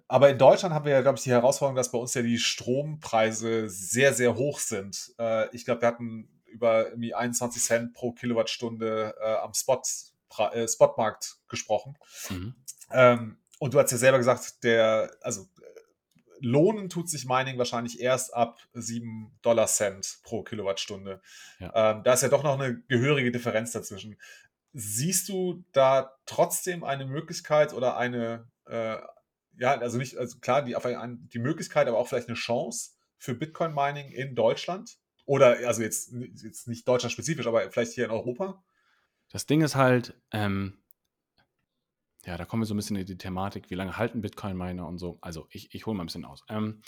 aber in Deutschland haben wir ja, glaube ich, die Herausforderung, dass bei uns ja die Strompreise sehr, sehr hoch sind. Äh, ich glaube, wir hatten über irgendwie 21 Cent pro Kilowattstunde äh, am Spot, äh, Spotmarkt gesprochen. Mhm. Ähm, und du hast ja selber gesagt, der, also lohnen tut sich Mining wahrscheinlich erst ab 7 Dollar Cent pro Kilowattstunde. Ja. Ähm, da ist ja doch noch eine gehörige Differenz dazwischen. Siehst du da trotzdem eine Möglichkeit oder eine, äh, ja, also nicht, also klar, die, die Möglichkeit, aber auch vielleicht eine Chance für Bitcoin Mining in Deutschland? Oder, also jetzt, jetzt nicht Deutschland spezifisch, aber vielleicht hier in Europa? Das Ding ist halt, ähm, ja, da kommen wir so ein bisschen in die Thematik, wie lange halten Bitcoin-Miner und so. Also ich, ich hole mal ein bisschen aus. Ähm,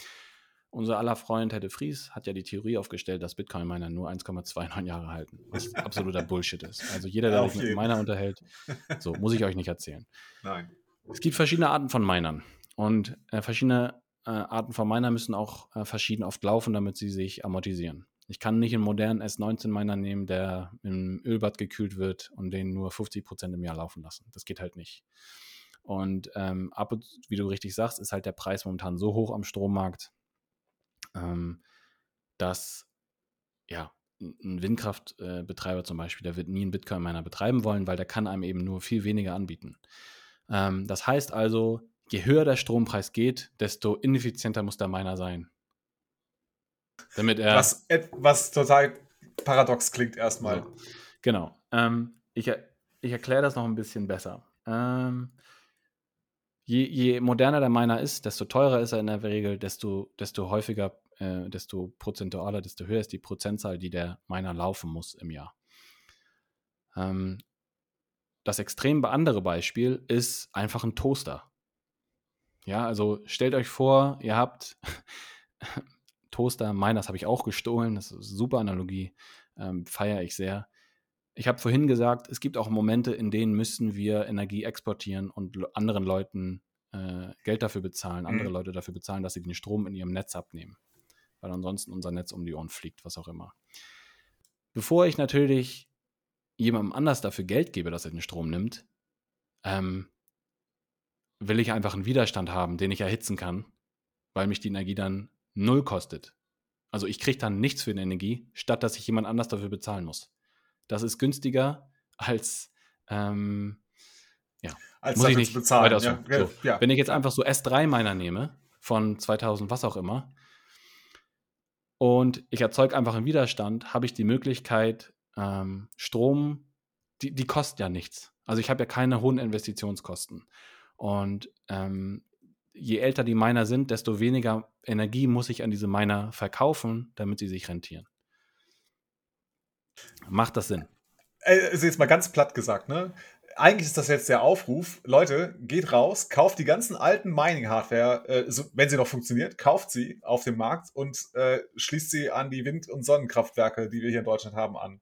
unser aller Freund Tedde Fries hat ja die Theorie aufgestellt, dass Bitcoin-Miner nur 1,29 Jahre halten, was absoluter Bullshit ist. Also jeder, der sich mit einem Miner unterhält, so muss ich euch nicht erzählen. Nein. Es gibt verschiedene Arten von Minern und äh, verschiedene äh, Arten von Miner müssen auch äh, verschieden oft laufen, damit sie sich amortisieren. Ich kann nicht einen modernen S19-Miner nehmen, der im Ölbad gekühlt wird und den nur 50 Prozent im Jahr laufen lassen. Das geht halt nicht. Und ähm, ab und wie du richtig sagst, ist halt der Preis momentan so hoch am Strommarkt, ähm, dass ja, ein Windkraftbetreiber äh, zum Beispiel, der wird nie einen Bitcoin-Miner betreiben wollen, weil der kann einem eben nur viel weniger anbieten. Ähm, das heißt also, je höher der Strompreis geht, desto ineffizienter muss der Miner sein. Damit er. Was, was total paradox klingt erstmal. Genau. Ähm, ich, ich erkläre das noch ein bisschen besser. Ähm, je, je, moderner der Miner ist, desto teurer ist er in der Regel, desto, desto häufiger, äh, desto prozentualer, desto höher ist die Prozentzahl, die der Miner laufen muss im Jahr. Ähm, das extrem andere Beispiel ist einfach ein Toaster. Ja, also stellt euch vor, ihr habt Toaster. Meines habe ich auch gestohlen. Das ist eine super Analogie. Ähm, Feiere ich sehr. Ich habe vorhin gesagt, es gibt auch Momente, in denen müssen wir Energie exportieren und anderen Leuten äh, Geld dafür bezahlen, andere mhm. Leute dafür bezahlen, dass sie den Strom in ihrem Netz abnehmen. Weil ansonsten unser Netz um die Ohren fliegt, was auch immer. Bevor ich natürlich jemandem anders dafür Geld gebe, dass er den Strom nimmt, ähm, will ich einfach einen Widerstand haben, den ich erhitzen kann, weil mich die Energie dann null kostet. Also ich kriege dann nichts für die Energie, statt dass ich jemand anders dafür bezahlen muss. Das ist günstiger als, ähm, ja, als muss ich nicht bezahlen. Ja, so. ja. Wenn ich jetzt einfach so S3-Miner nehme, von 2000 was auch immer, und ich erzeuge einfach einen Widerstand, habe ich die Möglichkeit, ähm, Strom, die, die kostet ja nichts. Also ich habe ja keine hohen Investitionskosten. Und ähm, je älter die Miner sind, desto weniger Energie muss ich an diese Miner verkaufen, damit sie sich rentieren. Macht das Sinn? Also jetzt mal ganz platt gesagt, ne? Eigentlich ist das jetzt der Aufruf, Leute, geht raus, kauft die ganzen alten Mining-Hardware, äh, so, wenn sie noch funktioniert, kauft sie auf dem Markt und äh, schließt sie an die Wind- und Sonnenkraftwerke, die wir hier in Deutschland haben, an.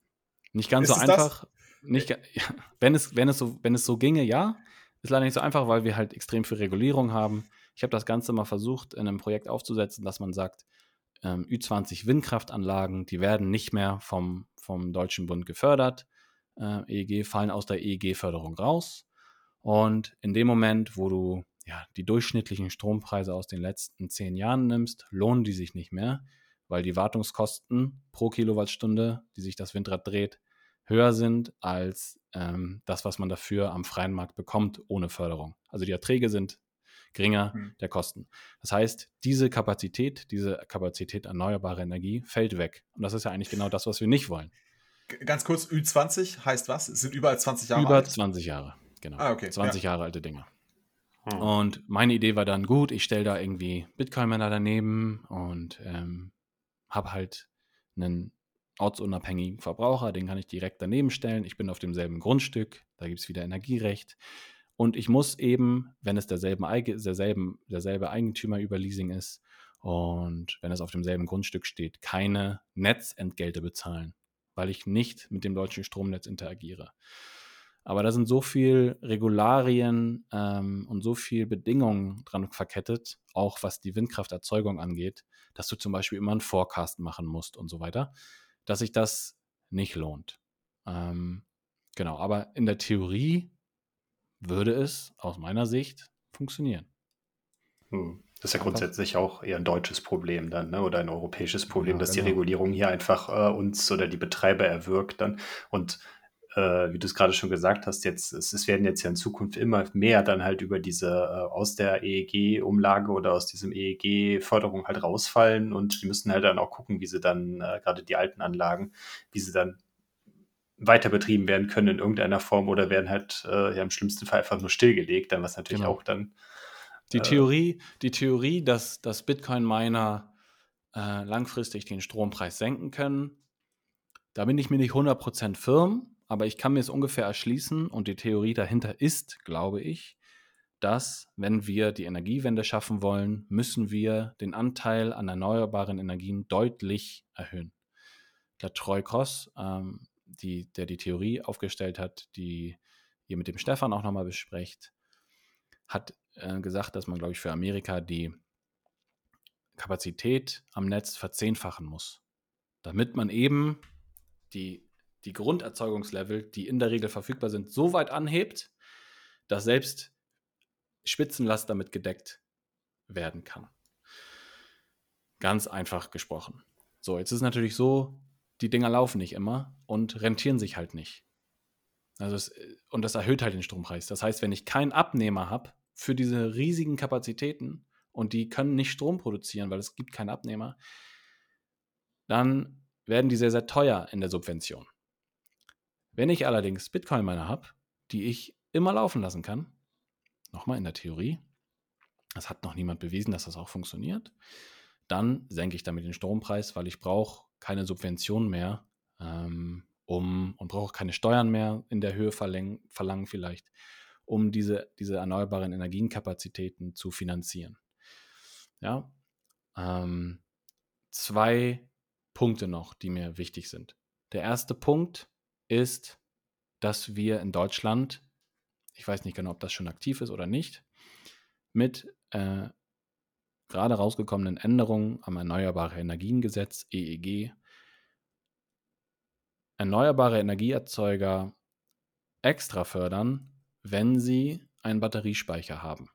Nicht ganz ist so einfach. Nicht, ja, wenn, es, wenn, es so, wenn es so ginge, ja. Ist leider nicht so einfach, weil wir halt extrem viel Regulierung haben. Ich habe das Ganze mal versucht, in einem Projekt aufzusetzen, dass man sagt, ähm, Ü20 Windkraftanlagen, die werden nicht mehr vom, vom Deutschen Bund gefördert. Äh, EEG fallen aus der EEG-Förderung raus. Und in dem Moment, wo du ja, die durchschnittlichen Strompreise aus den letzten zehn Jahren nimmst, lohnen die sich nicht mehr, weil die Wartungskosten pro Kilowattstunde, die sich das Windrad dreht, höher sind als ähm, das, was man dafür am freien Markt bekommt ohne Förderung. Also die Erträge sind geringer mhm. der Kosten. Das heißt, diese Kapazität, diese Kapazität erneuerbare Energie fällt weg. Und das ist ja eigentlich genau das, was wir nicht wollen. Ganz kurz, Ü20 heißt was? Es sind über 20 Jahre über alt? Über 20 Jahre, genau. Ah, okay. 20 ja. Jahre alte Dinge. Hm. Und meine Idee war dann gut, ich stelle da irgendwie Bitcoin-Miner daneben und ähm, habe halt einen ortsunabhängigen Verbraucher, den kann ich direkt daneben stellen. Ich bin auf demselben Grundstück, da gibt es wieder Energierecht. Und ich muss eben, wenn es derselben, derselben, derselbe Eigentümer über Leasing ist und wenn es auf demselben Grundstück steht, keine Netzentgelte bezahlen, weil ich nicht mit dem deutschen Stromnetz interagiere. Aber da sind so viele Regularien ähm, und so viele Bedingungen dran verkettet, auch was die Windkrafterzeugung angeht, dass du zum Beispiel immer einen Forecast machen musst und so weiter, dass sich das nicht lohnt. Ähm, genau, aber in der Theorie würde es aus meiner Sicht funktionieren. Hm. Das ist ja grundsätzlich auch eher ein deutsches Problem dann, ne? oder ein europäisches Problem, Ja, dass die genau. Regulierung hier einfach äh, uns oder die Betreiber erwirkt dann. Und äh, wie du es gerade schon gesagt hast, jetzt, es, es werden jetzt ja in Zukunft immer mehr dann halt über diese äh, aus der EEG-Umlage oder aus diesem EEG-Förderung halt rausfallen und die müssen halt dann auch gucken, wie sie dann, äh, gerade die alten Anlagen, wie sie dann weiter betrieben werden können in irgendeiner Form oder werden halt äh, ja im schlimmsten Fall einfach nur stillgelegt, dann was natürlich Genau. auch dann Die Äh. Theorie, die Theorie, dass, dass Bitcoin-Miner äh, langfristig den Strompreis senken können, da bin ich mir nicht 100% firm, aber ich kann mir es ungefähr erschließen und die Theorie dahinter ist, glaube ich, dass wenn wir die Energiewende schaffen wollen, müssen wir den Anteil an erneuerbaren Energien deutlich erhöhen. Der Troy Cross, ähm, die, der die Theorie aufgestellt hat, die ihr mit dem Stefan auch nochmal besprecht, hat äh, gesagt, dass man, glaube ich, für Amerika die Kapazität am Netz verzehnfachen muss, damit man eben die, die Grunderzeugungslevel, die in der Regel verfügbar sind, so weit anhebt, dass selbst Spitzenlast damit gedeckt werden kann. Ganz einfach gesprochen. So, jetzt ist es natürlich so, die Dinger laufen nicht immer und rentieren sich halt nicht. Also es, und das erhöht halt den Strompreis. Das heißt, wenn ich keinen Abnehmer habe für diese riesigen Kapazitäten und die können nicht Strom produzieren, weil es gibt keinen Abnehmer, dann werden die sehr, sehr teuer in der Subvention. Wenn ich allerdings Bitcoin-Miner habe, die ich immer laufen lassen kann, nochmal in der Theorie, das hat noch niemand bewiesen, dass das auch funktioniert, dann senke ich damit den Strompreis, weil ich brauche keine Subvention mehr, ähm, um und brauche keine Steuern mehr in der Höhe verläng, verlangen vielleicht, um diese, diese erneuerbaren Energienkapazitäten zu finanzieren. Ja, ähm, zwei Punkte noch, die mir wichtig sind. Der erste Punkt ist, dass wir in Deutschland, ich weiß nicht genau, ob das schon aktiv ist oder nicht, mit äh, gerade rausgekommenen Änderungen am Erneuerbare Energiengesetz EEG erneuerbare Energieerzeuger extra fördern, wenn sie einen Batteriespeicher haben.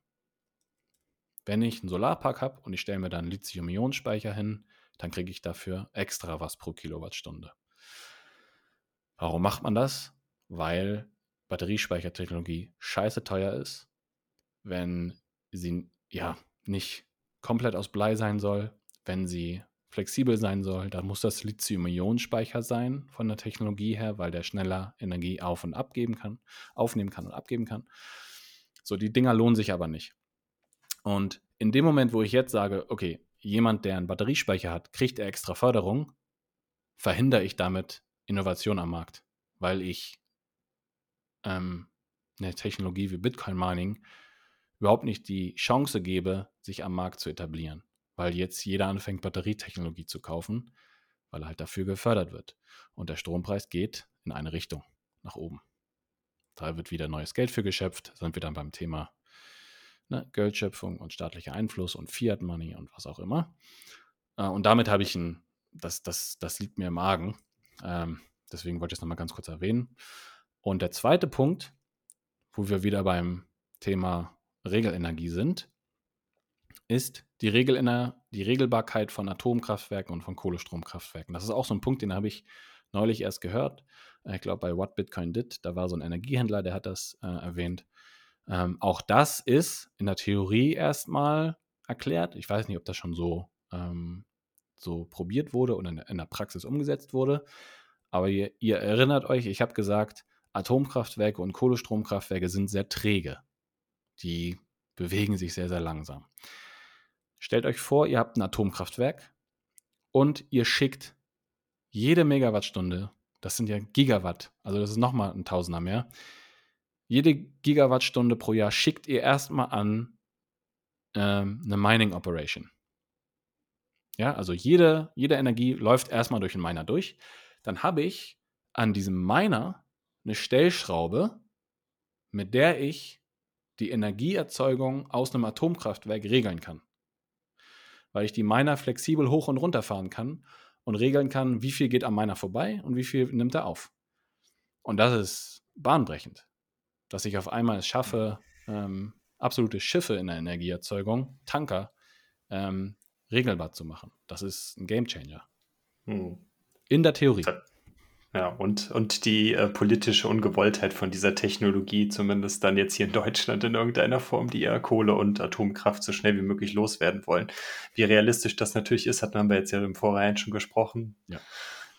Wenn ich einen Solarpark habe und ich stelle mir dann einen Lithium-Ionen-Speicher hin, dann kriege ich dafür extra was pro Kilowattstunde. Warum macht man das? Weil Batteriespeichertechnologie scheiße teuer ist, wenn sie ja nicht komplett aus Blei sein soll, wenn sie flexibel sein soll, dann muss das Lithium-Ionen-Speicher sein von der Technologie her, weil der schneller Energie auf und abgeben kann, aufnehmen kann und abgeben kann. So, die Dinger lohnen sich aber nicht. Und in dem Moment, wo ich jetzt sage, okay, jemand, der einen Batteriespeicher hat, kriegt er extra Förderung, verhindere ich damit Innovation am Markt, weil ich ähm, eine Technologie wie Bitcoin Mining überhaupt nicht die Chance gebe, sich am Markt zu etablieren, weil jetzt jeder anfängt, Batterietechnologie zu kaufen, weil er halt dafür gefördert wird. Und der Strompreis geht in eine Richtung, nach oben. Da wird wieder neues Geld für geschöpft, sind wir dann beim Thema ne, Geldschöpfung und staatlicher Einfluss und Fiat Money und was auch immer. Äh, und damit habe ich ein, das, das, das liegt mir im Magen. Ähm, deswegen wollte ich es nochmal ganz kurz erwähnen. Und der zweite Punkt, wo wir wieder beim Thema Regelenergie sind, ist die, Regelener die Regelbarkeit von Atomkraftwerken und von Kohlestromkraftwerken. Das ist auch so ein Punkt, den habe ich neulich erst gehört. Ich glaube, bei What Bitcoin Did, da war so ein Energiehändler, der hat das äh, erwähnt. Ähm, auch das ist in der Theorie erstmal erklärt. Ich weiß nicht, ob das schon so, ähm, so probiert wurde oder in der, in der Praxis umgesetzt wurde. Aber ihr, ihr erinnert euch, ich habe gesagt, Atomkraftwerke und Kohlestromkraftwerke sind sehr träge. Die bewegen sich sehr, sehr langsam. Stellt euch vor, ihr habt ein Atomkraftwerk und ihr schickt jede Megawattstunde, das sind ja Gigawatt, also das ist nochmal ein Tausender mehr, jede Gigawattstunde pro Jahr schickt ihr erstmal an ähm, eine Mining Operation. Ja, also jede, jede Energie läuft erstmal durch den Miner durch. Dann habe ich an diesem Miner eine Stellschraube, mit der ich die Energieerzeugung aus einem Atomkraftwerk regeln kann. Weil ich die Miner flexibel hoch und runter fahren kann und regeln kann, wie viel geht am Miner vorbei und wie viel nimmt er auf. Und das ist bahnbrechend, dass ich auf einmal es schaffe, ähm, absolute Schiffe in der Energieerzeugung, Tanker, ähm, regelbar zu machen. Das ist ein Gamechanger. Hm. In der Theorie. Ja, und, und die äh, politische Ungewolltheit von dieser Technologie, zumindest dann jetzt hier in Deutschland in irgendeiner Form, die ja Kohle und Atomkraft so schnell wie möglich loswerden wollen. Wie realistisch das natürlich ist, hat man wir jetzt ja im Vorhinein schon gesprochen. Ja.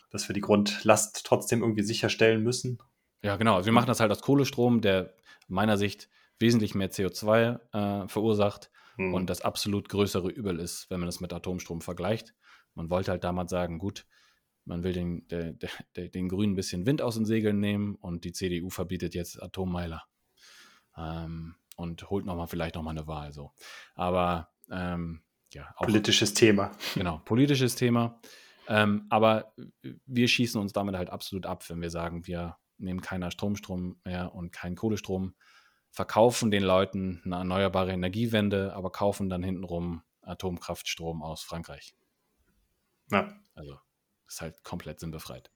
Dass wir die Grundlast trotzdem irgendwie sicherstellen müssen. Ja, genau. Also wir machen das halt aus Kohlestrom, der meiner Sicht wesentlich mehr CO2 äh, verursacht hm. und das absolut größere Übel ist, wenn man das mit Atomstrom vergleicht. Man wollte halt damals sagen, gut, man will den, der, der, den Grünen ein bisschen Wind aus den Segeln nehmen und die CDU verbietet jetzt Atommeiler. Ähm, und holt nochmal vielleicht nochmal eine Wahl. So. Aber ähm, ja. Auch, politisches Thema. Genau, politisches Thema. Ähm, aber wir schießen uns damit halt absolut ab, wenn wir sagen, wir nehmen keiner Stromstrom mehr und keinen Kohlestrom, verkaufen den Leuten eine erneuerbare Energiewende, aber kaufen dann hintenrum Atomkraftstrom aus Frankreich. Ja. Also ist halt komplett sinnbefreit.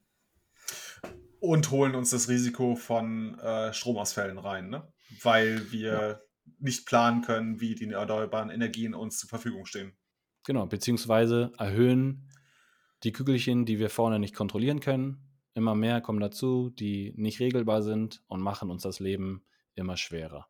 Und holen uns das Risiko von äh, Stromausfällen rein, ne? weil wir ja. nicht planen können, wie die erneuerbaren Energien uns zur Verfügung stehen. Genau, beziehungsweise erhöhen die Kügelchen, die wir vorne nicht kontrollieren können. Immer mehr kommen dazu, die nicht regelbar sind und machen uns das Leben immer schwerer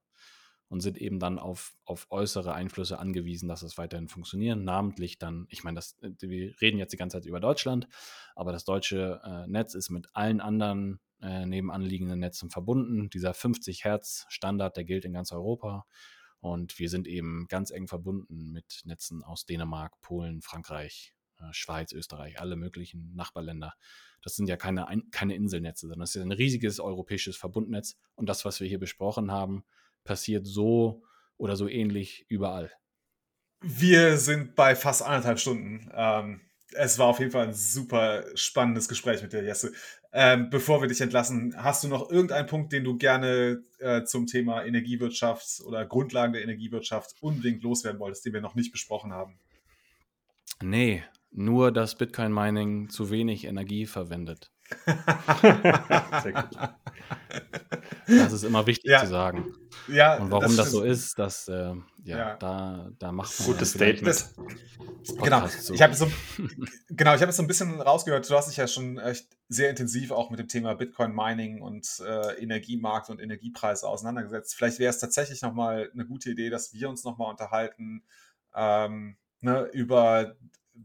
und sind eben dann auf, auf äußere Einflüsse angewiesen, dass es weiterhin funktioniert. Namentlich dann, ich meine, das, äh, wir reden jetzt die ganze Zeit über Deutschland, aber das deutsche äh, Netz ist mit allen anderen äh, nebenanliegenden Netzen verbunden. Dieser 50 Hertz Standard, der gilt in ganz Europa. Und wir sind eben ganz eng verbunden mit Netzen aus Dänemark, Polen, Frankreich, äh, Schweiz, Österreich, alle möglichen Nachbarländer. Das sind ja keine, keine Inselnetze, sondern das ist ein riesiges europäisches Verbundnetz. Und das, was wir hier besprochen haben, passiert so oder so ähnlich überall. Wir sind bei fast anderthalb Stunden. Ähm, es war auf jeden Fall ein super spannendes Gespräch mit dir, Jesse. Ähm, bevor wir dich entlassen, hast du noch irgendeinen Punkt, den du gerne äh, zum Thema Energiewirtschaft oder Grundlagen der Energiewirtschaft unbedingt loswerden wolltest, den wir noch nicht besprochen haben? Nee, nur dass Bitcoin-Mining zu wenig Energie verwendet. Sehr gut. Das ist immer wichtig ja. zu sagen. Ja, und warum das, das so ist, das, äh, ja, ja, Da, da macht man gutes Statement. Das, genau. Ich habe so, genau, ich habe so ein bisschen rausgehört. Du hast dich ja schon echt sehr intensiv auch mit dem Thema Bitcoin Mining und äh, Energiemarkt und Energiepreise auseinandergesetzt. Vielleicht wäre es tatsächlich noch mal eine gute Idee, dass wir uns noch mal unterhalten ähm, ne, über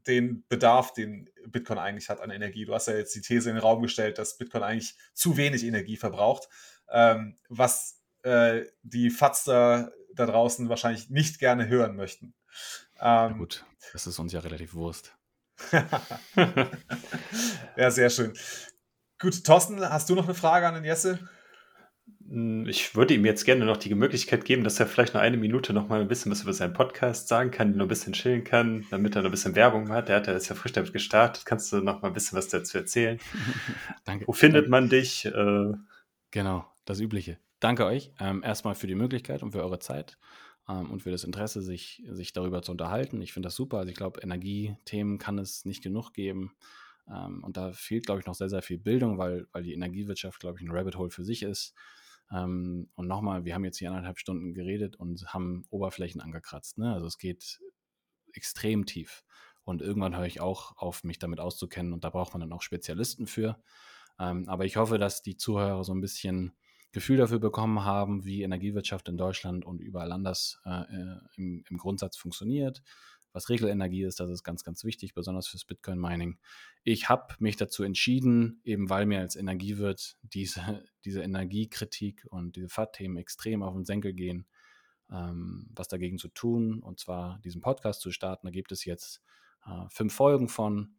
den Bedarf, den Bitcoin eigentlich hat an Energie. Du hast ja jetzt die These in den Raum gestellt, dass Bitcoin eigentlich zu wenig Energie verbraucht, ähm, was äh, die Fatster da draußen wahrscheinlich nicht gerne hören möchten. Ähm, Na gut, das ist uns ja relativ Wurst. ja, sehr schön. Gut, Thorsten, hast du noch eine Frage an den Jesse? Hm, ich würde ihm jetzt gerne noch die Möglichkeit geben, dass er vielleicht noch eine Minute noch mal ein bisschen was über seinen Podcast sagen kann, noch ein bisschen chillen kann, damit er noch ein bisschen Werbung hat. Der hat ja jetzt ja frisch damit gestartet. Kannst du noch mal ein bisschen was dazu erzählen? Danke. Wo findet man dich? Äh, genau, das Übliche. Danke euch ähm, erstmal für die Möglichkeit und für eure Zeit ähm, und für das Interesse, sich, sich darüber zu unterhalten. Ich finde das super. Also ich glaube, Energiethemen kann es nicht genug geben. Ähm, und da fehlt, glaube ich, noch sehr, sehr viel Bildung, weil, weil die Energiewirtschaft, glaube ich, ein Rabbit Hole für sich ist. Ähm, und nochmal, wir haben jetzt hier anderthalb Stunden geredet und haben Oberflächen angekratzt. Ne? Also es geht extrem tief. Und irgendwann höre ich auch auf, mich damit auszukennen und da braucht man dann auch Spezialisten für. Ähm, aber ich hoffe, dass die Zuhörer so ein bisschen Gefühl dafür bekommen haben, wie Energiewirtschaft in Deutschland und überall anders äh, äh im, im Grundsatz funktioniert was Regelenergie ist. Das ist ganz, ganz wichtig, besonders fürs Bitcoin-Mining. Ich habe mich dazu entschieden, eben weil mir als Energiewirt diese, diese Energiekritik und diese FAT-Themen extrem auf den Senkel gehen, ähm, was dagegen zu tun und zwar diesen Podcast zu starten. Da gibt es jetzt äh, fünf Folgen von.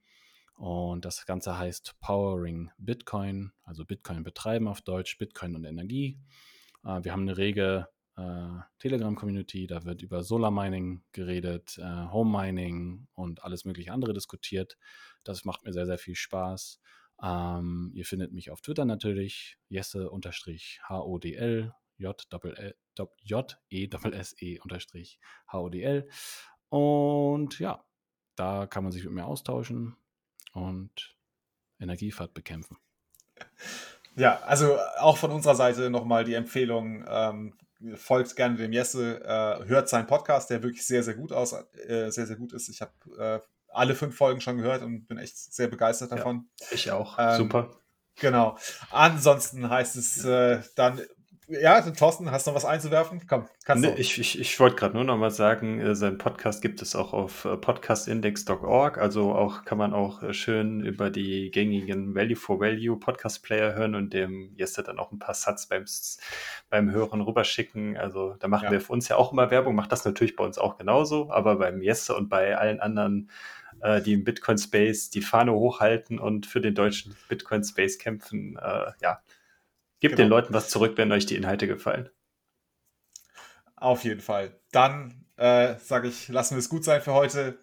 Und das Ganze heißt Powering Bitcoin, also Bitcoin betreiben auf Deutsch, Bitcoin und Energie. Äh, wir haben eine rege äh, Telegram-Community. Da wird über Solar-Mining geredet, äh, Home-Mining und alles mögliche andere diskutiert. Das macht mir sehr, sehr viel Spaß. Ähm, ihr findet mich auf Twitter natürlich, jesse-hodl, J-E-S-E-HODL. Und ja, da kann man sich mit mir austauschen und Energiefahrt bekämpfen. Ja, also auch von unserer Seite nochmal die Empfehlung, ähm, folgt gerne dem Jesse, äh, hört seinen Podcast, der wirklich sehr, sehr gut aus, äh, sehr, sehr gut ist. Ich habe äh, alle fünf Folgen schon gehört und bin echt sehr begeistert davon. Ja, ich auch. Ähm, Super. Genau. Ansonsten heißt es äh, dann ja, Thorsten, hast du noch was einzuwerfen? Komm, kannst du. Nee, ich ich, ich wollte gerade nur noch mal sagen, äh, sein Podcast gibt es auch auf äh, podcastindex.org. Also auch kann man auch äh, schön über die gängigen Value for Value Podcast Player hören und dem Jesse dann auch ein paar Satz beim, beim Hören rüberschicken. Also da machen ja. wir für uns ja auch immer Werbung, macht das natürlich bei uns auch genauso, aber beim Jesse und bei allen anderen die im Bitcoin Space die Fahne hochhalten und für den deutschen Bitcoin Space kämpfen. Äh, ja, Gebt genau. den Leuten was zurück, wenn euch die Inhalte gefallen. Auf jeden Fall. Dann äh, sage ich, lassen wir es gut sein für heute.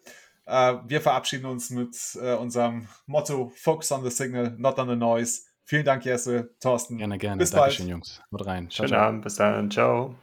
Äh, wir verabschieden uns mit äh, unserem Motto Focus on the Signal, not on the Noise. Vielen Dank, Jesse, Thorsten. Gerne, gerne. Bis Dankeschön, bald. Jungs. Haut rein. Ciao, Schönen ciao. Abend. Bis dann. Ciao.